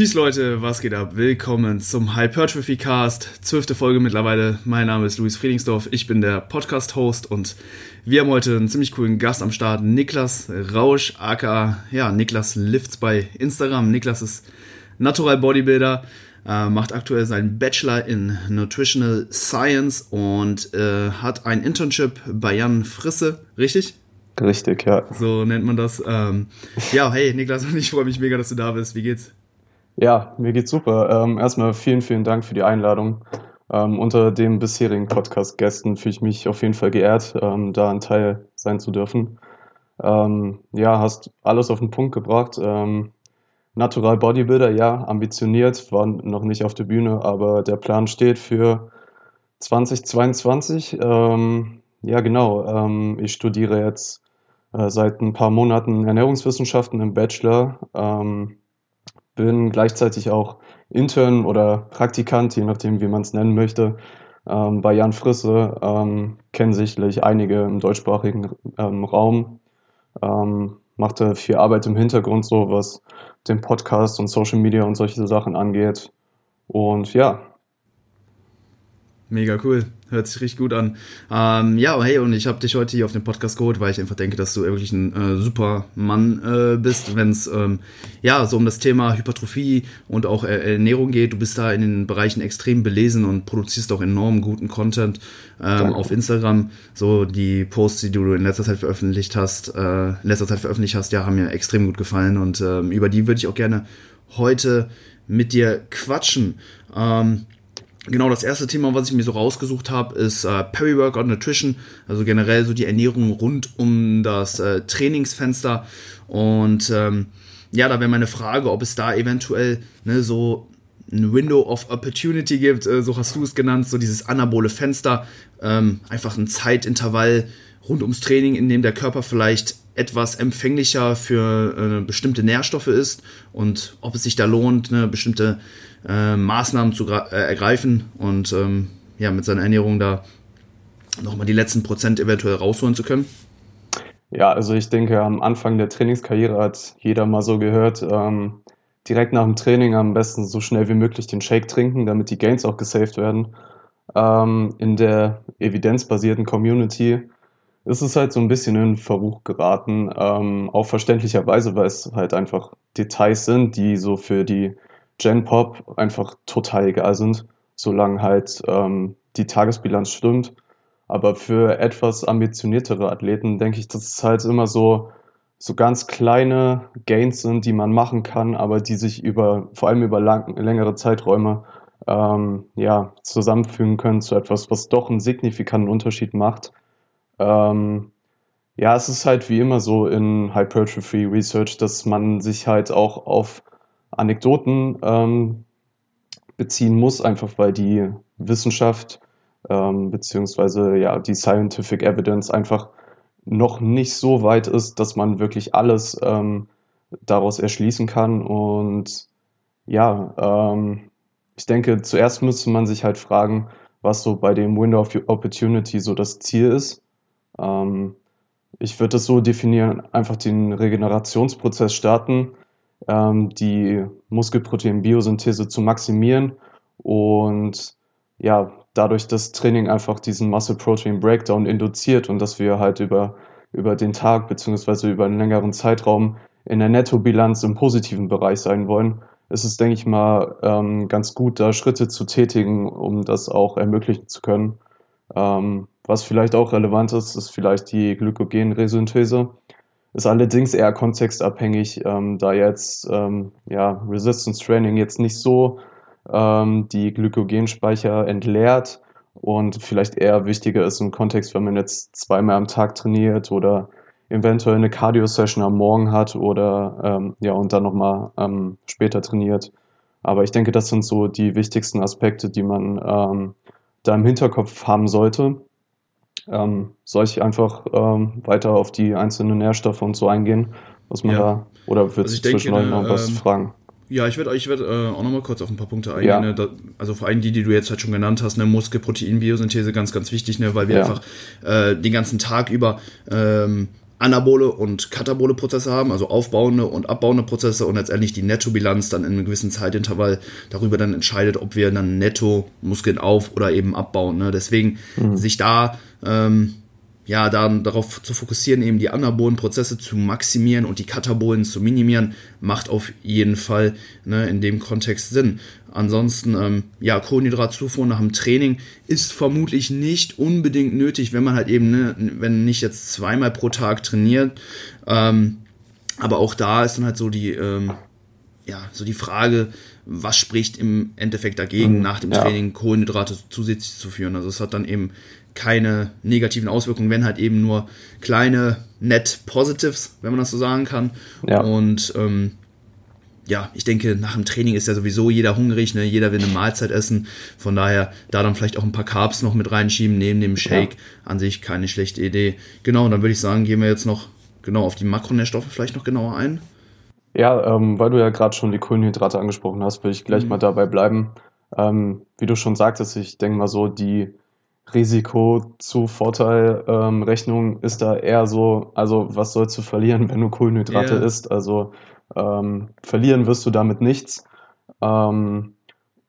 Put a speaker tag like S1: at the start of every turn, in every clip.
S1: Peace Leute, was geht ab? Willkommen zum Hypertrophy Cast, zwölfte Folge mittlerweile. Mein Name ist Luis Friedingsdorf, ich bin der Podcast-Host und wir haben heute einen ziemlich coolen Gast am Start, Niklas Rausch, aka, ja, Niklas Lifts bei Instagram. Niklas ist Natural Bodybuilder, äh, macht aktuell seinen Bachelor in Nutritional Science und äh, hat ein Internship bei Jan Frisse, richtig?
S2: Richtig, ja.
S1: So nennt man das. Ähm, ja, hey Niklas, ich freue mich mega, dass du da bist. Wie geht's?
S2: Ja, mir geht's super. Ähm, erstmal vielen, vielen Dank für die Einladung. Ähm, unter den bisherigen Podcast-Gästen fühle ich mich auf jeden Fall geehrt, ähm, da ein Teil sein zu dürfen. Ähm, ja, hast alles auf den Punkt gebracht. Ähm, Natural Bodybuilder, ja, ambitioniert, war noch nicht auf der Bühne, aber der Plan steht für 2022. Ähm, ja, genau. ich studiere jetzt äh, seit ein paar Monaten Ernährungswissenschaften im Bachelor bin gleichzeitig auch Intern oder Praktikant, je nachdem, wie man es nennen möchte, ähm, bei Jan Frisse. Ähm, kennen sicherlich einige im deutschsprachigen ähm, Raum. Ähm, machte viel Arbeit im Hintergrund, so was den Podcast und Social Media und solche Sachen angeht. Und ja.
S1: Mega cool. Hört sich richtig gut an. Ähm, ja, hey, und ich habe dich heute hier auf den Podcast geholt, weil ich einfach denke, dass du wirklich ein äh, super Mann äh, bist, wenn es ähm, ja so um das Thema Hypertrophie und auch äh, Ernährung geht. Du bist da in den Bereichen extrem belesen und produzierst auch enorm guten Content ähm, auf Instagram. So die Posts, die du in letzter Zeit veröffentlicht hast, äh, in letzter Zeit veröffentlicht hast, ja, haben mir extrem gut gefallen und ähm, über die würde ich auch gerne heute mit dir quatschen. Ähm, Genau, das erste Thema, was ich mir so rausgesucht habe, ist äh, Peri-Workout Nutrition, also generell so die Ernährung rund um das äh, Trainingsfenster. Und ähm, ja, da wäre meine Frage, ob es da eventuell ne, so ein Window of Opportunity gibt, äh, so hast du es genannt, so dieses anabole Fenster, ähm, einfach ein Zeitintervall rund ums Training, in dem der Körper vielleicht etwas empfänglicher für äh, bestimmte Nährstoffe ist und ob es sich da lohnt, eine bestimmte äh, Maßnahmen zu äh, ergreifen und ähm, ja, mit seiner Ernährung da nochmal die letzten Prozent eventuell rausholen zu können?
S2: Ja, also ich denke, am Anfang der Trainingskarriere hat jeder mal so gehört, ähm, direkt nach dem Training am besten so schnell wie möglich den Shake trinken, damit die Gains auch gesaved werden. Ähm, in der evidenzbasierten Community ist es halt so ein bisschen in Verruch geraten, ähm, auch verständlicherweise, weil es halt einfach Details sind, die so für die Gen Pop einfach total egal sind, solange halt ähm, die Tagesbilanz stimmt. Aber für etwas ambitioniertere Athleten denke ich, dass es halt immer so, so ganz kleine Gains sind, die man machen kann, aber die sich über, vor allem über lang, längere Zeiträume ähm, ja, zusammenfügen können zu etwas, was doch einen signifikanten Unterschied macht. Ähm, ja, es ist halt wie immer so in Hypertrophy Research, dass man sich halt auch auf Anekdoten ähm, beziehen muss, einfach weil die Wissenschaft ähm, beziehungsweise ja die Scientific Evidence einfach noch nicht so weit ist, dass man wirklich alles ähm, daraus erschließen kann. Und ja, ähm, ich denke, zuerst müsste man sich halt fragen, was so bei dem Window of Opportunity so das Ziel ist. Ähm, ich würde es so definieren, einfach den Regenerationsprozess starten, ähm, die Muskelprotein-Biosynthese zu maximieren und ja, dadurch das Training einfach diesen Muscle-Protein-Breakdown induziert und dass wir halt über, über den Tag beziehungsweise über einen längeren Zeitraum in der Nettobilanz im positiven Bereich sein wollen, ist es, denke ich mal, ähm, ganz gut, da Schritte zu tätigen, um das auch ermöglichen zu können. Ähm, was vielleicht auch relevant ist, ist vielleicht die Glykogenresynthese. Ist allerdings eher kontextabhängig, ähm, da jetzt ähm, ja, Resistance Training jetzt nicht so ähm, die Glykogenspeicher entleert und vielleicht eher wichtiger ist im Kontext, wenn man jetzt zweimal am Tag trainiert oder eventuell eine Cardio-Session am Morgen hat oder ähm, ja und dann nochmal ähm, später trainiert. Aber ich denke, das sind so die wichtigsten Aspekte, die man ähm, da im Hinterkopf haben sollte ähm, soll ich einfach ähm, weiter auf die einzelnen Nährstoffe und so eingehen, was man ja. da, oder wird also zwischendurch noch was ähm, fragen?
S1: Ja, ich werde ich werd, äh, auch nochmal kurz auf ein paar Punkte eingehen. Ja. Ne? Da, also vor allem die, die du jetzt halt schon genannt hast, ne? Muskelproteinbiosynthese, ganz, ganz wichtig, ne? weil wir ja. einfach äh, den ganzen Tag über ähm, anabole und katabole Prozesse haben, also aufbauende und abbauende Prozesse und letztendlich die Nettobilanz dann in einem gewissen Zeitintervall darüber dann entscheidet, ob wir dann netto Muskeln auf oder eben abbauen. Ne? Deswegen mhm. sich da ähm, ja, dann darauf zu fokussieren, eben die anabolen Prozesse zu maximieren und die katabolen zu minimieren, macht auf jeden Fall ne, in dem Kontext Sinn. Ansonsten, ähm, ja, Kohlenhydratzufuhr nach dem Training ist vermutlich nicht unbedingt nötig, wenn man halt eben, ne, wenn nicht jetzt zweimal pro Tag trainiert. Ähm, aber auch da ist dann halt so die, ähm, ja, so die Frage, was spricht im Endeffekt dagegen, mhm, nach dem ja. Training Kohlenhydrate zusätzlich zu führen. Also es hat dann eben keine negativen Auswirkungen, wenn halt eben nur kleine Net Positives, wenn man das so sagen kann. Ja. Und ähm, ja, ich denke, nach dem Training ist ja sowieso jeder hungrig, ne? jeder will eine Mahlzeit essen. Von daher da dann vielleicht auch ein paar Carbs noch mit reinschieben, neben dem Shake. Ja. An sich keine schlechte Idee. Genau, und dann würde ich sagen, gehen wir jetzt noch genau auf die Makronährstoffe vielleicht noch genauer ein.
S2: Ja, ähm, weil du ja gerade schon die Kohlenhydrate angesprochen hast, will ich gleich mhm. mal dabei bleiben. Ähm, wie du schon sagtest, ich denke mal so, die Risiko zu Vorteilrechnung ähm, ist da eher so, also was sollst du verlieren, wenn du Kohlenhydrate yeah. isst? Also ähm, verlieren wirst du damit nichts. Ähm,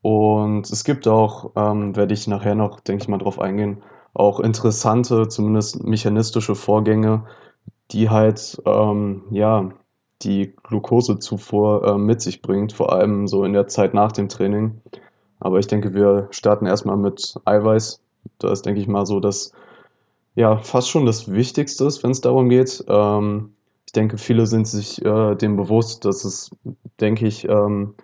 S2: und es gibt auch, ähm, werde ich nachher noch, denke ich mal, drauf eingehen, auch interessante, zumindest mechanistische Vorgänge, die halt, ähm, ja, die Glukosezufuhr äh, mit sich bringt, vor allem so in der Zeit nach dem Training. Aber ich denke, wir starten erstmal mit Eiweiß. Da ist, denke ich mal, so dass ja fast schon das Wichtigste ist, wenn es darum geht. Ähm, ich denke, viele sind sich äh, dem bewusst, dass es, denke ich, ähm,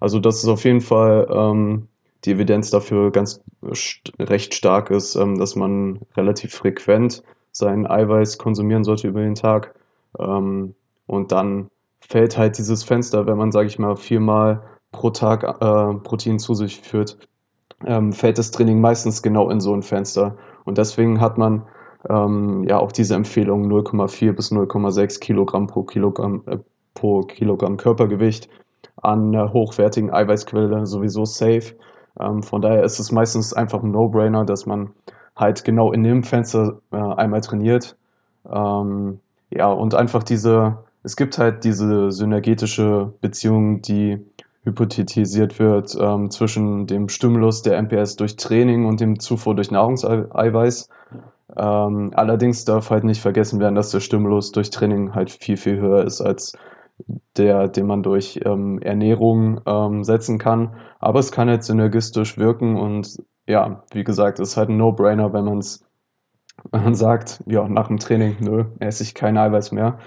S2: also dass es auf jeden Fall ähm, die Evidenz dafür ganz st recht stark ist, ähm, dass man relativ frequent sein Eiweiß konsumieren sollte über den Tag. Ähm, und dann fällt halt dieses Fenster, wenn man, sage ich mal, viermal pro Tag äh, Protein zu sich führt, ähm, fällt das Training meistens genau in so ein Fenster. Und deswegen hat man ähm, ja auch diese Empfehlung 0,4 bis 0,6 Kilogramm pro Kilogramm, äh, pro Kilogramm Körpergewicht an einer hochwertigen Eiweißquelle sowieso safe. Ähm, von daher ist es meistens einfach ein No-Brainer, dass man halt genau in dem Fenster äh, einmal trainiert. Ähm, ja, und einfach diese, es gibt halt diese synergetische Beziehung, die hypothetisiert wird ähm, zwischen dem Stimulus der MPS durch Training und dem Zufuhr durch Nahrungseiweiß. Ähm, allerdings darf halt nicht vergessen werden, dass der Stimulus durch Training halt viel, viel höher ist als der, den man durch ähm, Ernährung ähm, setzen kann. Aber es kann halt synergistisch wirken und ja, wie gesagt, ist halt ein No-Brainer, wenn man es sagt, ja, nach dem Training, nö, esse ich kein Eiweiß mehr.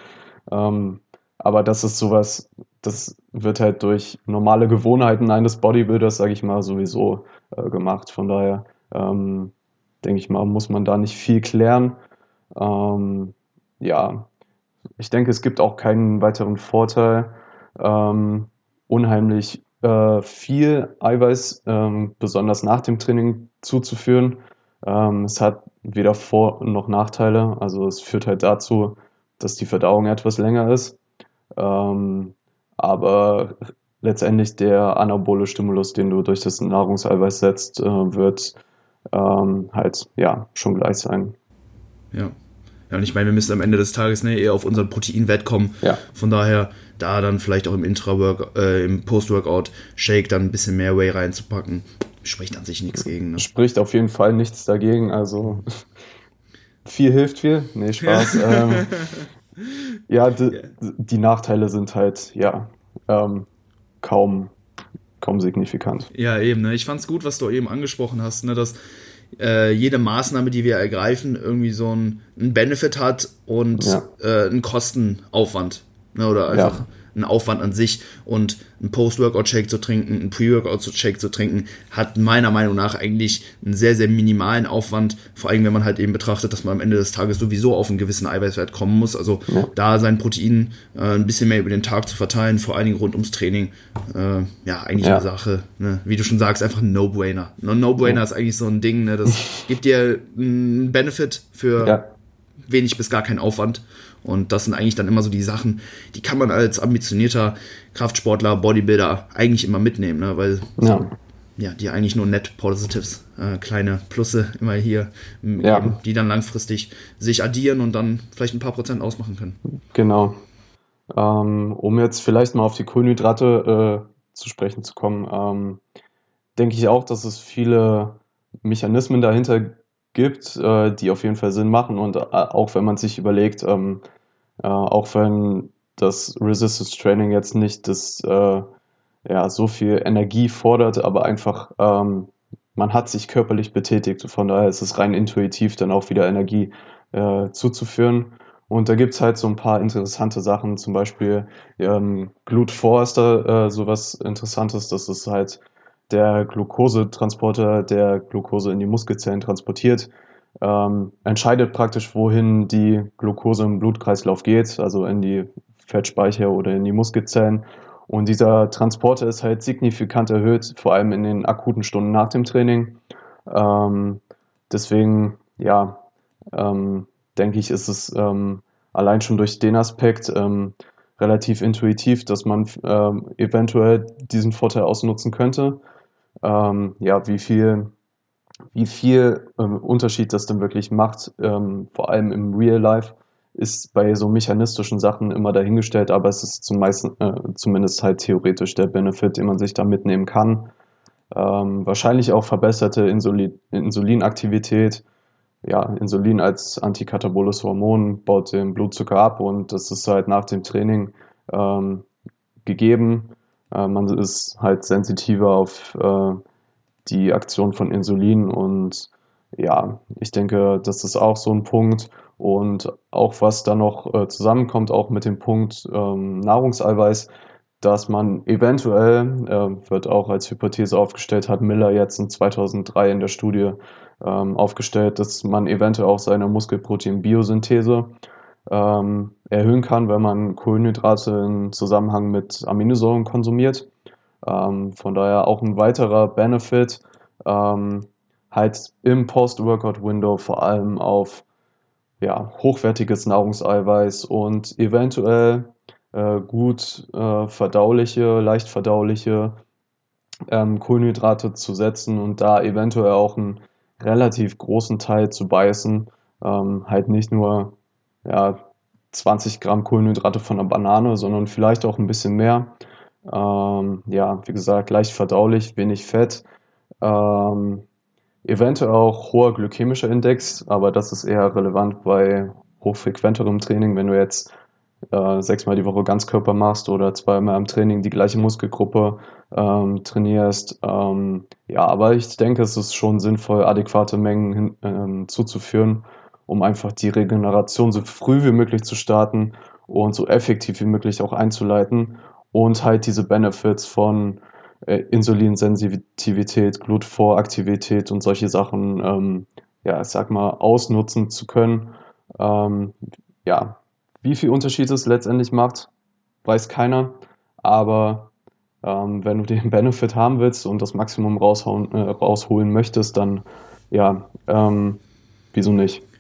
S2: Ähm, aber das ist sowas, das wird halt durch normale Gewohnheiten eines Bodybuilders, sage ich mal, sowieso äh, gemacht. Von daher ähm, denke ich mal, muss man da nicht viel klären. Ähm, ja, ich denke, es gibt auch keinen weiteren Vorteil, ähm, unheimlich äh, viel Eiweiß, ähm, besonders nach dem Training, zuzuführen. Ähm, es hat weder Vor- noch Nachteile. Also es führt halt dazu, dass die Verdauung etwas länger ist. Ähm, aber letztendlich der anabole Stimulus, den du durch das Nahrungseiweiß setzt, äh, wird ähm, halt ja schon gleich sein.
S1: Ja. Ja, und ich meine, wir müssen am Ende des Tages ne, eher auf unseren Proteinwert kommen. Ja. Von daher, da dann vielleicht auch im Intra-Work, äh, im Post-Workout-Shake dann ein bisschen mehr Whey reinzupacken, spricht an sich nichts gegen. Ne?
S2: Spricht auf jeden Fall nichts dagegen. Also viel hilft viel. Nee, Spaß. ähm, ja, die, die, Nachteile sind halt, ja, ähm, kaum, kaum signifikant.
S1: Ja, eben. Ne? Ich fand's gut, was du eben angesprochen hast, ne? dass äh, jede Maßnahme, die wir ergreifen, irgendwie so einen Benefit hat und ja. äh, einen Kostenaufwand. Ne? Oder einfach. Ja ein Aufwand an sich und ein Post-Workout-Shake zu trinken, ein Pre-Workout-Shake zu trinken, hat meiner Meinung nach eigentlich einen sehr, sehr minimalen Aufwand, vor allem wenn man halt eben betrachtet, dass man am Ende des Tages sowieso auf einen gewissen Eiweißwert kommen muss. Also ja. da sein Protein äh, ein bisschen mehr über den Tag zu verteilen, vor allen Dingen rund ums Training, äh, ja, eigentlich ja. eine Sache, ne? wie du schon sagst, einfach ein No-Brainer. Ein No-Brainer ja. ist eigentlich so ein Ding, ne? das gibt dir einen Benefit für wenig bis gar keinen Aufwand und das sind eigentlich dann immer so die Sachen, die kann man als ambitionierter Kraftsportler, Bodybuilder eigentlich immer mitnehmen, ne? weil ja. ja, die eigentlich nur Net Positives, äh, kleine Plusse immer hier
S2: Ja.
S1: die dann langfristig sich addieren und dann vielleicht ein paar Prozent ausmachen können.
S2: Genau. Ähm, um jetzt vielleicht mal auf die Kohlenhydrate äh, zu sprechen zu kommen, ähm, denke ich auch, dass es viele Mechanismen dahinter gibt, äh, die auf jeden Fall Sinn machen. Und äh, auch wenn man sich überlegt, ähm, äh, auch wenn das Resistance Training jetzt nicht das, äh, ja, so viel Energie fordert, aber einfach ähm, man hat sich körperlich betätigt. Von daher ist es rein intuitiv dann auch wieder Energie äh, zuzuführen. Und da gibt's halt so ein paar interessante Sachen, zum Beispiel ähm, Glut4 ist da äh, sowas Interessantes. Das ist halt der Glukosetransporter, der Glucose in die Muskelzellen transportiert. Ähm, entscheidet praktisch, wohin die Glucose im Blutkreislauf geht, also in die Fettspeicher oder in die Muskelzellen. Und dieser Transporter ist halt signifikant erhöht, vor allem in den akuten Stunden nach dem Training. Ähm, deswegen, ja, ähm, denke ich, ist es ähm, allein schon durch den Aspekt ähm, relativ intuitiv, dass man ähm, eventuell diesen Vorteil ausnutzen könnte. Ähm, ja, wie viel, wie viel ähm, Unterschied das denn wirklich macht, ähm, vor allem im Real Life, ist bei so mechanistischen Sachen immer dahingestellt, aber es ist zum meisten, äh, zumindest halt theoretisch der Benefit, den man sich da mitnehmen kann. Ähm, wahrscheinlich auch verbesserte Insulin Insulinaktivität. Ja, Insulin als antikataboles Hormon baut den Blutzucker ab und das ist halt nach dem Training ähm, gegeben. Äh, man ist halt sensitiver auf äh, die Aktion von Insulin und ja, ich denke, das ist auch so ein Punkt. Und auch was da noch äh, zusammenkommt, auch mit dem Punkt ähm, Nahrungseiweiß, dass man eventuell, äh, wird auch als Hypothese aufgestellt, hat Miller jetzt in 2003 in der Studie ähm, aufgestellt, dass man eventuell auch seine Muskelprotein-Biosynthese ähm, erhöhen kann, wenn man Kohlenhydrate in Zusammenhang mit Aminosäuren konsumiert. Ähm, von daher auch ein weiterer Benefit, ähm, halt im Post-Workout-Window vor allem auf ja, hochwertiges Nahrungseiweiß und eventuell äh, gut äh, verdauliche, leicht verdauliche ähm, Kohlenhydrate zu setzen und da eventuell auch einen relativ großen Teil zu beißen. Ähm, halt nicht nur ja, 20 Gramm Kohlenhydrate von einer Banane, sondern vielleicht auch ein bisschen mehr. Ähm, ja, wie gesagt, leicht verdaulich, wenig Fett. Ähm, eventuell auch hoher glykämischer Index, aber das ist eher relevant bei hochfrequenterem Training, wenn du jetzt äh, sechsmal die Woche Ganzkörper machst oder zweimal im Training die gleiche Muskelgruppe ähm, trainierst. Ähm, ja, aber ich denke, es ist schon sinnvoll, adäquate Mengen hin, ähm, zuzuführen, um einfach die Regeneration so früh wie möglich zu starten und so effektiv wie möglich auch einzuleiten und halt diese Benefits von äh, Insulinsensitivität, Glut-4-Aktivität und solche Sachen, ähm, ja, ich sag mal, ausnutzen zu können. Ähm, ja, wie viel Unterschied es letztendlich macht, weiß keiner. Aber ähm, wenn du den Benefit haben willst und das Maximum raushauen, äh, rausholen möchtest, dann ja, ähm, wieso nicht?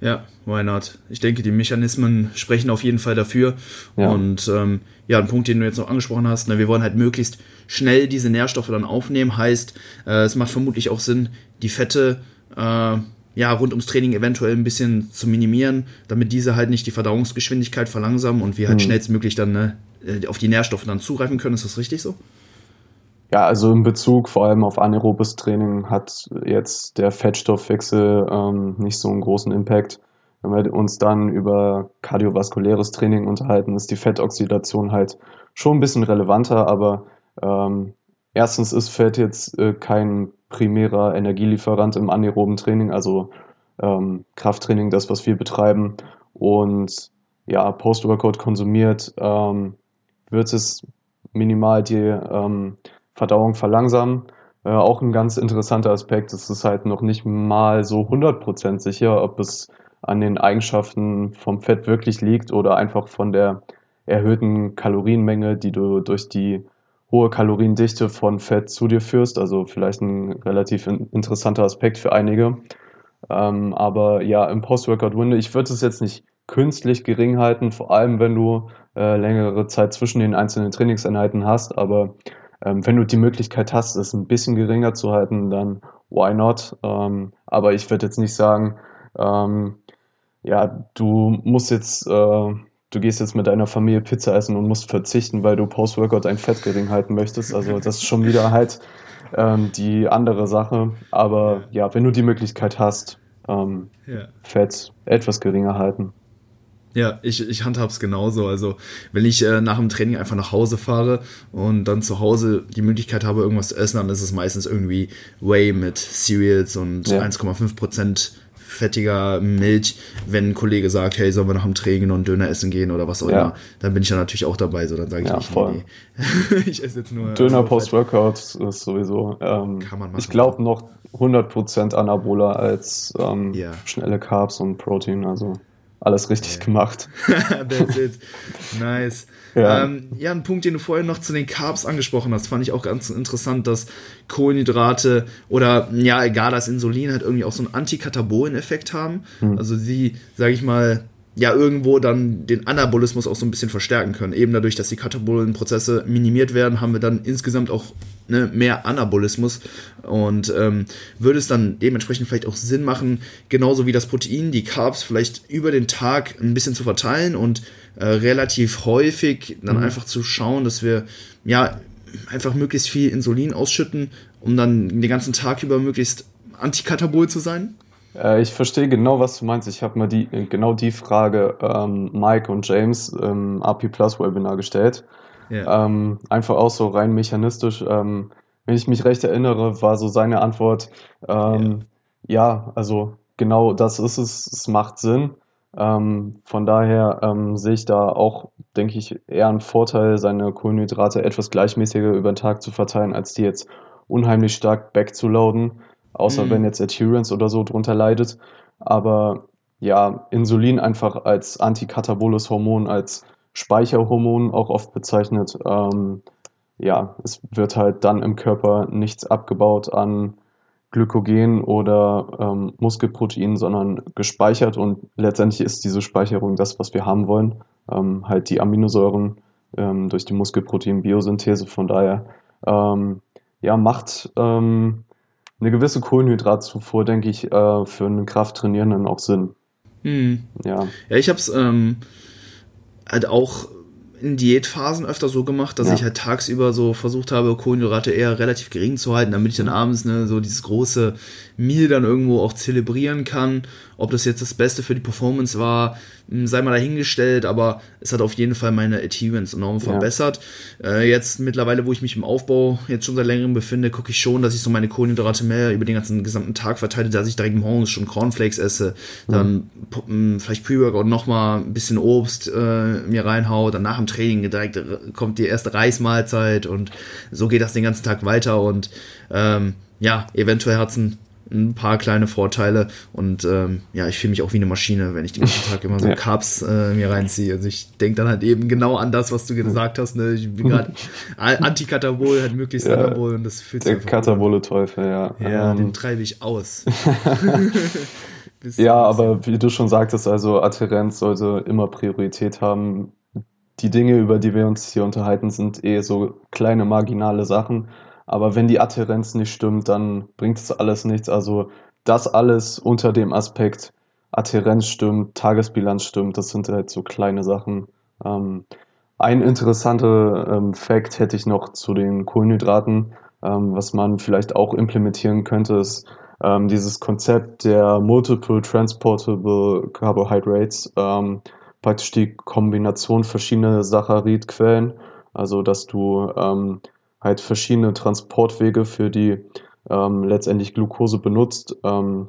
S1: Ja, why not? Ich denke, die Mechanismen sprechen auf jeden Fall dafür.
S2: Ja.
S1: Und ähm, ja, ein Punkt, den du jetzt noch angesprochen hast, ne, wir wollen halt möglichst schnell diese Nährstoffe dann aufnehmen. Heißt, äh, es macht vermutlich auch Sinn, die Fette äh, ja, rund ums Training eventuell ein bisschen zu minimieren, damit diese halt nicht die Verdauungsgeschwindigkeit verlangsamen und wir halt
S2: Mhm.
S1: schnellstmöglich dann ne, äh, auf die Nährstoffe dann zugreifen können. Ist das richtig so?
S2: Ja, also in Bezug vor allem auf anaerobes Training hat jetzt der Fettstoffwechsel ähm, nicht so einen großen Impact. Wenn wir uns dann über kardiovaskuläres Training unterhalten, ist die Fettoxidation halt schon ein bisschen relevanter, aber ähm, erstens ist Fett jetzt äh, kein primärer Energielieferant im anaeroben Training, also ähm, Krafttraining, das, was wir betreiben. Und ja, Post-Workout konsumiert, ähm, wird es minimal die ähm, Verdauung verlangsamen. Äh, auch ein ganz interessanter Aspekt. Es ist halt noch nicht mal so 100% sicher, ob es an den Eigenschaften vom Fett wirklich liegt oder einfach von der erhöhten Kalorienmenge, die du durch die hohe Kaloriendichte von Fett zu dir führst. Also vielleicht ein relativ in interessanter Aspekt für einige. Ähm, aber ja, im Post-Workout-Window, ich würde es jetzt nicht künstlich gering halten, vor allem wenn du äh, längere Zeit zwischen den einzelnen Trainingseinheiten hast, aber ähm, wenn du die Möglichkeit hast, es ein bisschen geringer zu halten, dann why not? Ähm, aber ich würde jetzt nicht sagen, ähm, ja, du musst jetzt, äh, du gehst jetzt mit deiner Familie Pizza essen und musst verzichten, weil du Post-Workout ein Fett gering halten möchtest. Also das ist schon wieder halt ähm, die andere Sache. Aber ja. ja, wenn du die Möglichkeit hast, ähm, ja. Fett etwas geringer halten.
S1: Ja, ich, ich handhab's genauso. Also, wenn ich äh, nach dem Training einfach nach Hause fahre und dann zu Hause die Möglichkeit habe, irgendwas zu essen, dann ist es meistens irgendwie Whey mit Cereals und ja. 1,5 Prozent fettiger Milch, wenn ein Kollege sagt, hey, sollen wir nach dem Training noch einen Döner essen gehen oder was auch ja. immer, dann bin ich ja natürlich auch dabei. So, dann sage ich ja, nicht, voll.
S2: nee, ich esse jetzt nur. Döner Post-Workout ist sowieso. Ähm, Kann man machen. Ich glaube noch 100% anaboler als ähm, ja. schnelle Carbs und Protein. Also alles richtig yeah. gemacht. That's
S1: it. Nice. Ja. Ähm, ja, ein Punkt, den du vorhin noch zu den Carbs angesprochen hast, fand ich auch ganz interessant, dass Kohlenhydrate oder ja, egal, das Insulin halt irgendwie auch so einen Antikatabolen-Effekt haben. Hm. Also sie, sage ich mal, ja irgendwo dann den Anabolismus auch so ein bisschen verstärken können. Eben dadurch, dass die Katabolenprozesse minimiert werden, haben wir dann insgesamt auch ne, mehr Anabolismus und ähm, würde es dann dementsprechend vielleicht auch Sinn machen, genauso wie das Protein, die Carbs vielleicht über den Tag ein bisschen zu verteilen und äh, relativ häufig dann mhm. einfach zu schauen, dass wir ja einfach möglichst viel Insulin ausschütten, um dann den ganzen Tag über möglichst antikatabol zu sein?
S2: Äh, ich verstehe genau, was du meinst. Ich habe mal die, genau die Frage ähm, Mike und James im AP Plus Webinar gestellt. Ja. Ähm, einfach auch so rein mechanistisch. Ähm, wenn ich mich recht erinnere, war so seine Antwort, ähm, ja. ja. also genau das ist es, es macht Sinn. Ähm, von daher ähm, sehe ich da auch, denke ich, eher einen Vorteil, seine Kohlenhydrate etwas gleichmäßiger über den Tag zu verteilen, als die jetzt unheimlich stark backzuladen außer mhm. wenn jetzt Adherence oder so drunter leidet. Aber ja, Insulin einfach als antikataboles Hormon, als Speicherhormon auch oft bezeichnet. Ähm, ja, es wird halt dann im Körper nichts abgebaut an Glykogen oder ähm, Muskelprotein, sondern gespeichert und letztendlich ist diese Speicherung das, was wir haben wollen. Ähm, halt die Aminosäuren ähm, durch die Muskelprotein-Biosynthese. Von daher, ähm, ja, macht ähm, eine gewisse Kohlenhydratzufuhr, denke ich, äh, für einen Krafttrainierenden auch Sinn.
S1: Hm. Ja. Ja, ich habe es ähm, halt auch in Diätphasen öfter so gemacht, dass ja. ich halt tagsüber so versucht habe, Kohlenhydrate eher relativ gering zu halten, damit ich dann abends ne, so dieses große Meal dann irgendwo auch zelebrieren kann. Ob das jetzt das Beste für die Performance war, sei mal dahingestellt, aber es hat auf jeden Fall meine Adherence enorm ja. verbessert. Äh, jetzt mittlerweile, wo ich mich im Aufbau jetzt schon seit längerem befinde, gucke ich schon, dass ich so meine Kohlenhydrate mehr über den ganzen gesamten Tag verteile, dass ich direkt morgens schon Cornflakes esse, mhm. dann mhm. vielleicht Pre-Workout nochmal ein bisschen Obst äh, mir reinhau, dann nach dem Training direkt kommt die erste Reismahlzeit und so geht das den ganzen Tag weiter und ähm, ja, eventuell hat es ein ein paar kleine Vorteile und ähm, ja, ich fühle mich auch wie eine Maschine, wenn ich den ganzen Tag immer so ja. Carbs äh, mir reinziehe. Also ich denke dann halt eben genau an das, was du gesagt hast. Ne? Ich bin gerade Antikatabol, halt möglichst ja, Anabol und das fühlt
S2: sich Der katabole Teufel, ja.
S1: Ja, um, den treibe ich aus.
S2: ja, aber wie du schon sagtest, also Adherenz sollte immer Priorität haben. Die Dinge, über die wir uns hier unterhalten, sind eh so kleine marginale Sachen aber wenn die Adherenz nicht stimmt, dann bringt es alles nichts. Also das alles unter dem Aspekt Adherenz stimmt, Tagesbilanz stimmt, das sind halt so kleine Sachen. Ähm, ein interessanter ähm, Fact hätte ich noch zu den Kohlenhydraten, ähm, was man vielleicht auch implementieren könnte, ist ähm, dieses Konzept der Multiple Transportable Carbohydrates, ähm, praktisch die Kombination verschiedener Saccharidquellen, also dass du ähm, halt verschiedene Transportwege für die ähm, letztendlich Glucose benutzt. Ähm,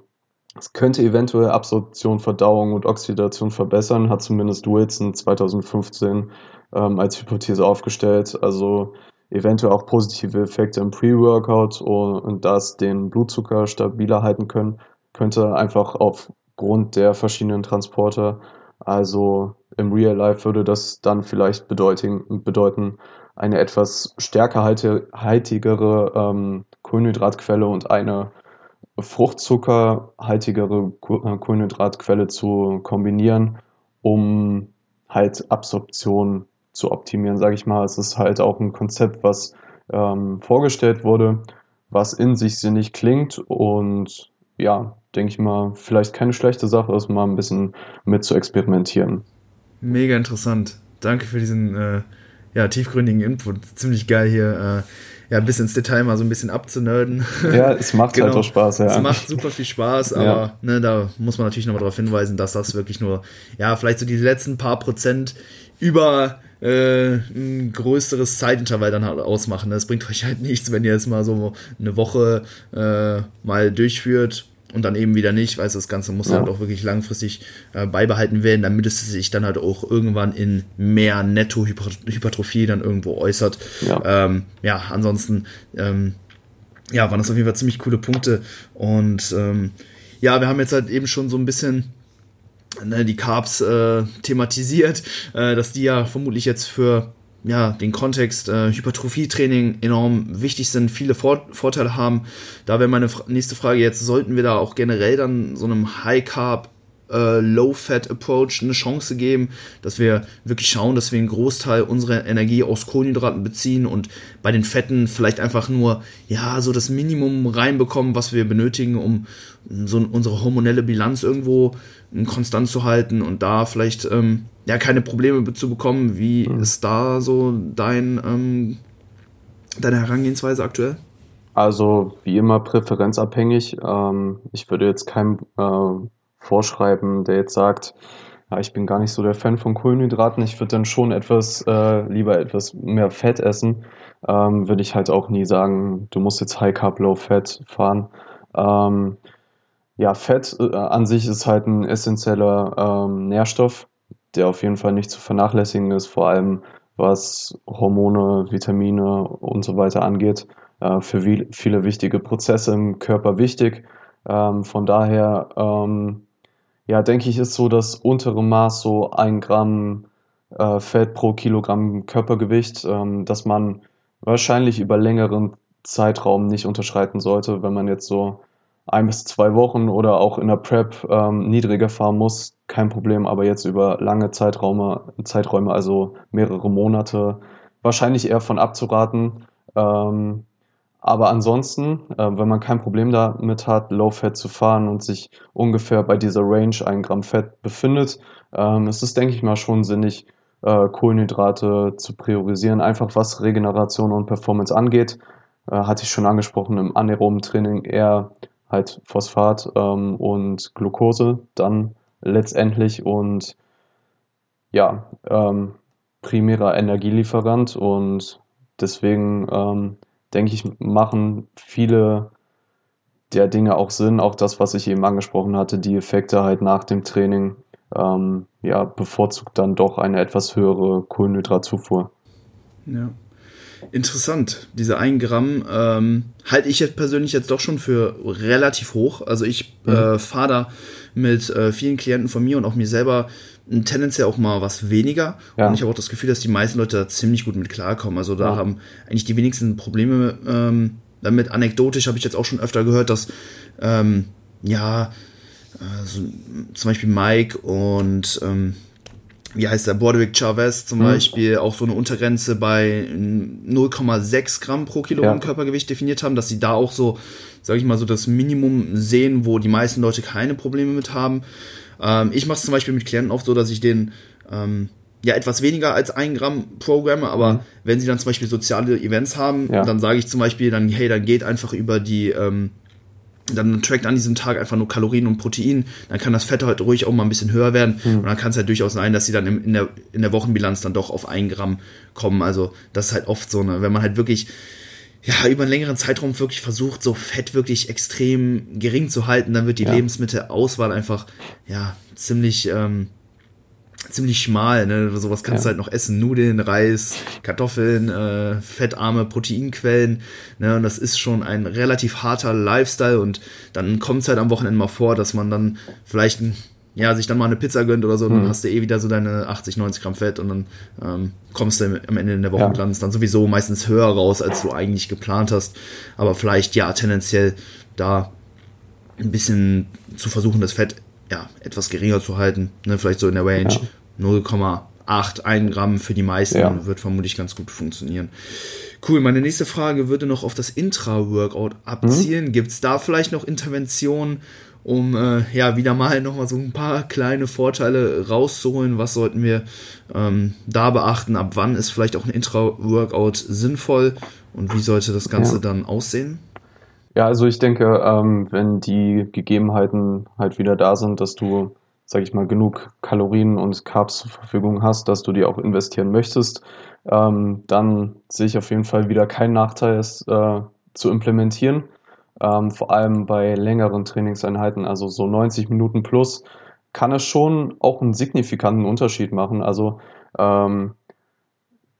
S2: es könnte eventuell Absorption, Verdauung und Oxidation verbessern, hat zumindest Wilson 2015 ähm, als Hypothese aufgestellt. Also eventuell auch positive Effekte im Pre-Workout und das den Blutzucker stabiler halten können, könnte einfach aufgrund der verschiedenen Transporter. Also im Real Life würde das dann vielleicht bedeuten, bedeuten eine etwas stärker haltigere ähm, Kohlenhydratquelle und eine fruchtzuckerhaltigere äh, Kohlenhydratquelle zu kombinieren, um halt Absorption zu optimieren, sage ich mal. Es ist halt auch ein Konzept, was ähm, vorgestellt wurde, was in sich sinnig klingt und ja, denke ich mal, vielleicht keine schlechte Sache ist, mal ein bisschen mit zu experimentieren.
S1: Mega interessant. Danke für diesen äh, ja, tiefgründigen Input. Ziemlich geil hier. Äh, ja, bis ins Detail mal so ein bisschen abzunörden.
S2: Ja, es macht halt genau. halt auch Spaß, ja.
S1: Es macht super viel Spaß, aber ja. ne, da muss man natürlich nochmal darauf hinweisen, dass das wirklich nur, ja, vielleicht so die letzten paar Prozent über äh, ein größeres Zeitintervall dann halt ausmachen. Es bringt euch halt nichts, wenn ihr jetzt mal so eine Woche äh, mal durchführt und dann eben wieder nicht. Weißt das Ganze muss ja. halt auch wirklich langfristig äh, beibehalten werden, damit es sich dann halt auch irgendwann in mehr Netto-Hypertrophie dann irgendwo äußert. Ja, ähm, ja ansonsten, ähm, ja, waren das auf jeden Fall ziemlich coole Punkte. Und ähm, ja, wir haben jetzt halt eben schon so ein bisschen ne, die Carbs äh, thematisiert, äh, dass die ja vermutlich jetzt für ja, den Kontext äh, Hypertrophie-Training enorm wichtig sind, viele Vor Vorteile haben. Da wäre meine nächste Frage jetzt, sollten wir da auch generell dann so einem High-Carb, äh, Low-Fat-Approach eine Chance geben, dass wir wirklich schauen, dass wir einen Großteil unserer Energie aus Kohlenhydraten beziehen und bei den Fetten vielleicht einfach nur, ja, so das Minimum reinbekommen, was wir benötigen, um so unsere hormonelle Bilanz irgendwo konstant zu halten und da vielleicht ähm, ja keine Probleme zu bekommen. Wie mhm. ist da so dein ähm, deine Herangehensweise aktuell?
S2: Also wie immer präferenzabhängig. Ähm, ich würde jetzt keinem äh, vorschreiben, der jetzt sagt, ja, ich bin gar nicht so der Fan von Kohlenhydraten. Ich würde dann schon etwas äh, lieber etwas mehr Fett essen. Ähm, würde ich halt auch nie sagen, du musst jetzt High Carb, Low Fat fahren. Ähm, ja, Fett äh, an sich ist halt ein essentieller ähm, Nährstoff, der auf jeden Fall nicht zu vernachlässigen ist, vor allem was Hormone, Vitamine und so weiter angeht. Äh, für viele wichtige Prozesse im Körper wichtig. Ähm, von daher, ähm, ja, denke ich, ist so das untere Maß so ein Gramm äh, Fett pro Kilogramm Körpergewicht, ähm, dass man wahrscheinlich über längeren Zeitraum nicht unterschreiten sollte, wenn man jetzt so ein bis zwei Wochen oder auch in der Prep ähm, niedriger fahren muss, kein Problem, aber jetzt über lange Zeiträume, Zeiträume, also mehrere Monate, wahrscheinlich eher von abzuraten. Ähm, aber ansonsten, äh, wenn man kein Problem damit hat, Low Fat zu fahren und sich ungefähr bei dieser Range ein Gramm Fett befindet, ähm, ist es, denke ich mal, schon sinnig, äh, Kohlenhydrate zu priorisieren, einfach was Regeneration und Performance angeht. Äh, hatte ich schon angesprochen, im anaeroben Training eher halt Phosphat ähm, und Glucose dann letztendlich und ja, ähm, primärer Energielieferant und deswegen ähm, denke ich, machen viele der Dinge auch Sinn, auch das, was ich eben angesprochen hatte, die Effekte halt nach dem Training, ähm, ja, bevorzugt dann doch eine etwas höhere Kohlenhydratzufuhr.
S1: Ja. Interessant. Diese 1 Gramm ähm, halte ich jetzt persönlich jetzt doch schon für relativ hoch. Also ich mhm. äh, fahre da mit äh, vielen Klienten von mir und auch mir selber tendenziell auch mal was weniger. Ja. Und ich habe auch das Gefühl, dass die meisten Leute da ziemlich gut mit klarkommen. Also da ja. haben eigentlich die wenigsten Probleme ähm, damit. Anekdotisch habe ich jetzt auch schon öfter gehört, dass ähm, ja, also, zum Beispiel Mike und ähm, wie heißt der, Bordwick Chavez zum mhm. Beispiel auch so eine Untergrenze bei 0,6 Gramm pro Kilogramm ja. Körpergewicht definiert haben, dass sie da auch so, sag ich mal, so das Minimum sehen, wo die meisten Leute keine Probleme mit haben. Ähm, ich mache es zum Beispiel mit Klienten oft so, dass ich den ähm, ja etwas weniger als ein Gramm programme, aber mhm. wenn sie dann zum Beispiel soziale Events haben, ja. dann sage ich zum Beispiel dann, hey, dann geht einfach über die ähm, dann trackt an diesem Tag einfach nur Kalorien und Protein, dann kann das Fett halt ruhig auch mal ein bisschen höher werden mhm. und dann kann es halt durchaus sein, dass sie dann in der, in der Wochenbilanz dann doch auf ein Gramm kommen. Also das ist halt oft so, ne, wenn man halt wirklich ja, über einen längeren Zeitraum wirklich versucht, so Fett wirklich extrem gering zu halten, dann wird die ja. Lebensmittelauswahl einfach, ja, ziemlich, ähm, ziemlich schmal, ne? Sowas kannst ja. du halt noch essen. Nudeln, Reis, Kartoffeln, äh, fettarme Proteinquellen, ne? Und das ist schon ein relativ harter Lifestyle und dann kommt es halt am Wochenende mal vor, dass man dann vielleicht ein ja, sich dann mal eine Pizza gönnt oder so, mhm. dann hast du eh wieder so deine 80, 90 Gramm Fett und dann ähm, kommst du am Ende in der Wochenbilanz ja. dann sowieso meistens höher raus, als du eigentlich geplant hast. Aber vielleicht ja tendenziell da ein bisschen zu versuchen, das Fett ja etwas geringer zu halten. Ne? Vielleicht so in der Range ja. 0,8 8, 1 Gramm für die meisten ja. wird vermutlich ganz gut funktionieren. Cool, meine nächste Frage würde noch auf das Intra-Workout abzielen. Mhm. Gibt es da vielleicht noch Interventionen, um äh, ja wieder mal nochmal so ein paar kleine Vorteile rauszuholen? Was sollten wir ähm, da beachten? Ab wann ist vielleicht auch ein Intra-Workout sinnvoll und wie sollte das Ganze ja. dann aussehen?
S2: Ja, also ich denke, ähm, wenn die Gegebenheiten halt wieder da sind, dass du, sag ich mal, genug Kalorien und Carbs zur Verfügung hast, dass du die auch investieren möchtest, ähm, dann sehe ich auf jeden Fall wieder keinen Nachteil, es äh, zu implementieren. Ähm, vor allem bei längeren Trainingseinheiten, also so 90 Minuten plus, kann es schon auch einen signifikanten Unterschied machen. Also ähm,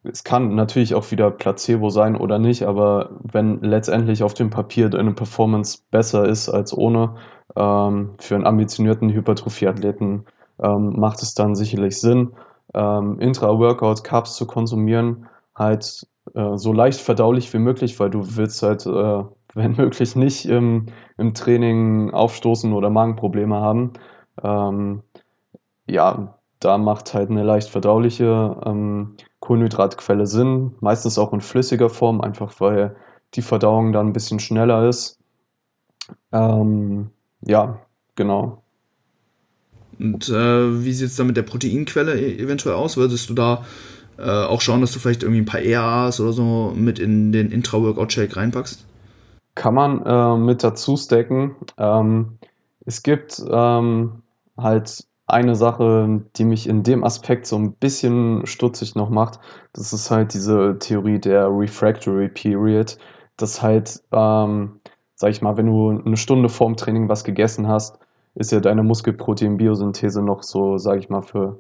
S2: es kann natürlich auch wieder Placebo sein oder nicht, aber wenn letztendlich auf dem Papier deine Performance besser ist als ohne, ähm, für einen ambitionierten Hypertrophie-Athleten ähm, macht es dann sicherlich Sinn, ähm, Intra-Workout Carbs zu konsumieren, halt äh, so leicht verdaulich wie möglich, weil du willst halt, äh, wenn möglich, nicht im, im Training aufstoßen oder Magenprobleme haben. Ähm, ja, da macht halt eine leicht verdauliche ähm, Kohlenhydratquelle Sinn, meistens auch in flüssiger Form, einfach weil die Verdauung dann ein bisschen schneller ist. Ähm, ja, genau.
S1: Und äh, wie sieht es da mit der Proteinquelle e-, eventuell aus? Würdest du da äh, auch schauen, dass du vielleicht irgendwie ein paar EAAs oder so mit in den Intra-Workout-Shake reinpackst?
S2: Kann man äh, mit dazu stacken. Ähm, es gibt ähm, halt eine Sache, die mich in dem Aspekt so ein bisschen stutzig noch macht, das ist halt diese Theorie der Refractory Period. Das halt, ähm, sag ich mal, wenn du eine Stunde vorm Training was gegessen hast, ist ja deine Muskelprotein-Biosynthese noch so, sag ich mal, für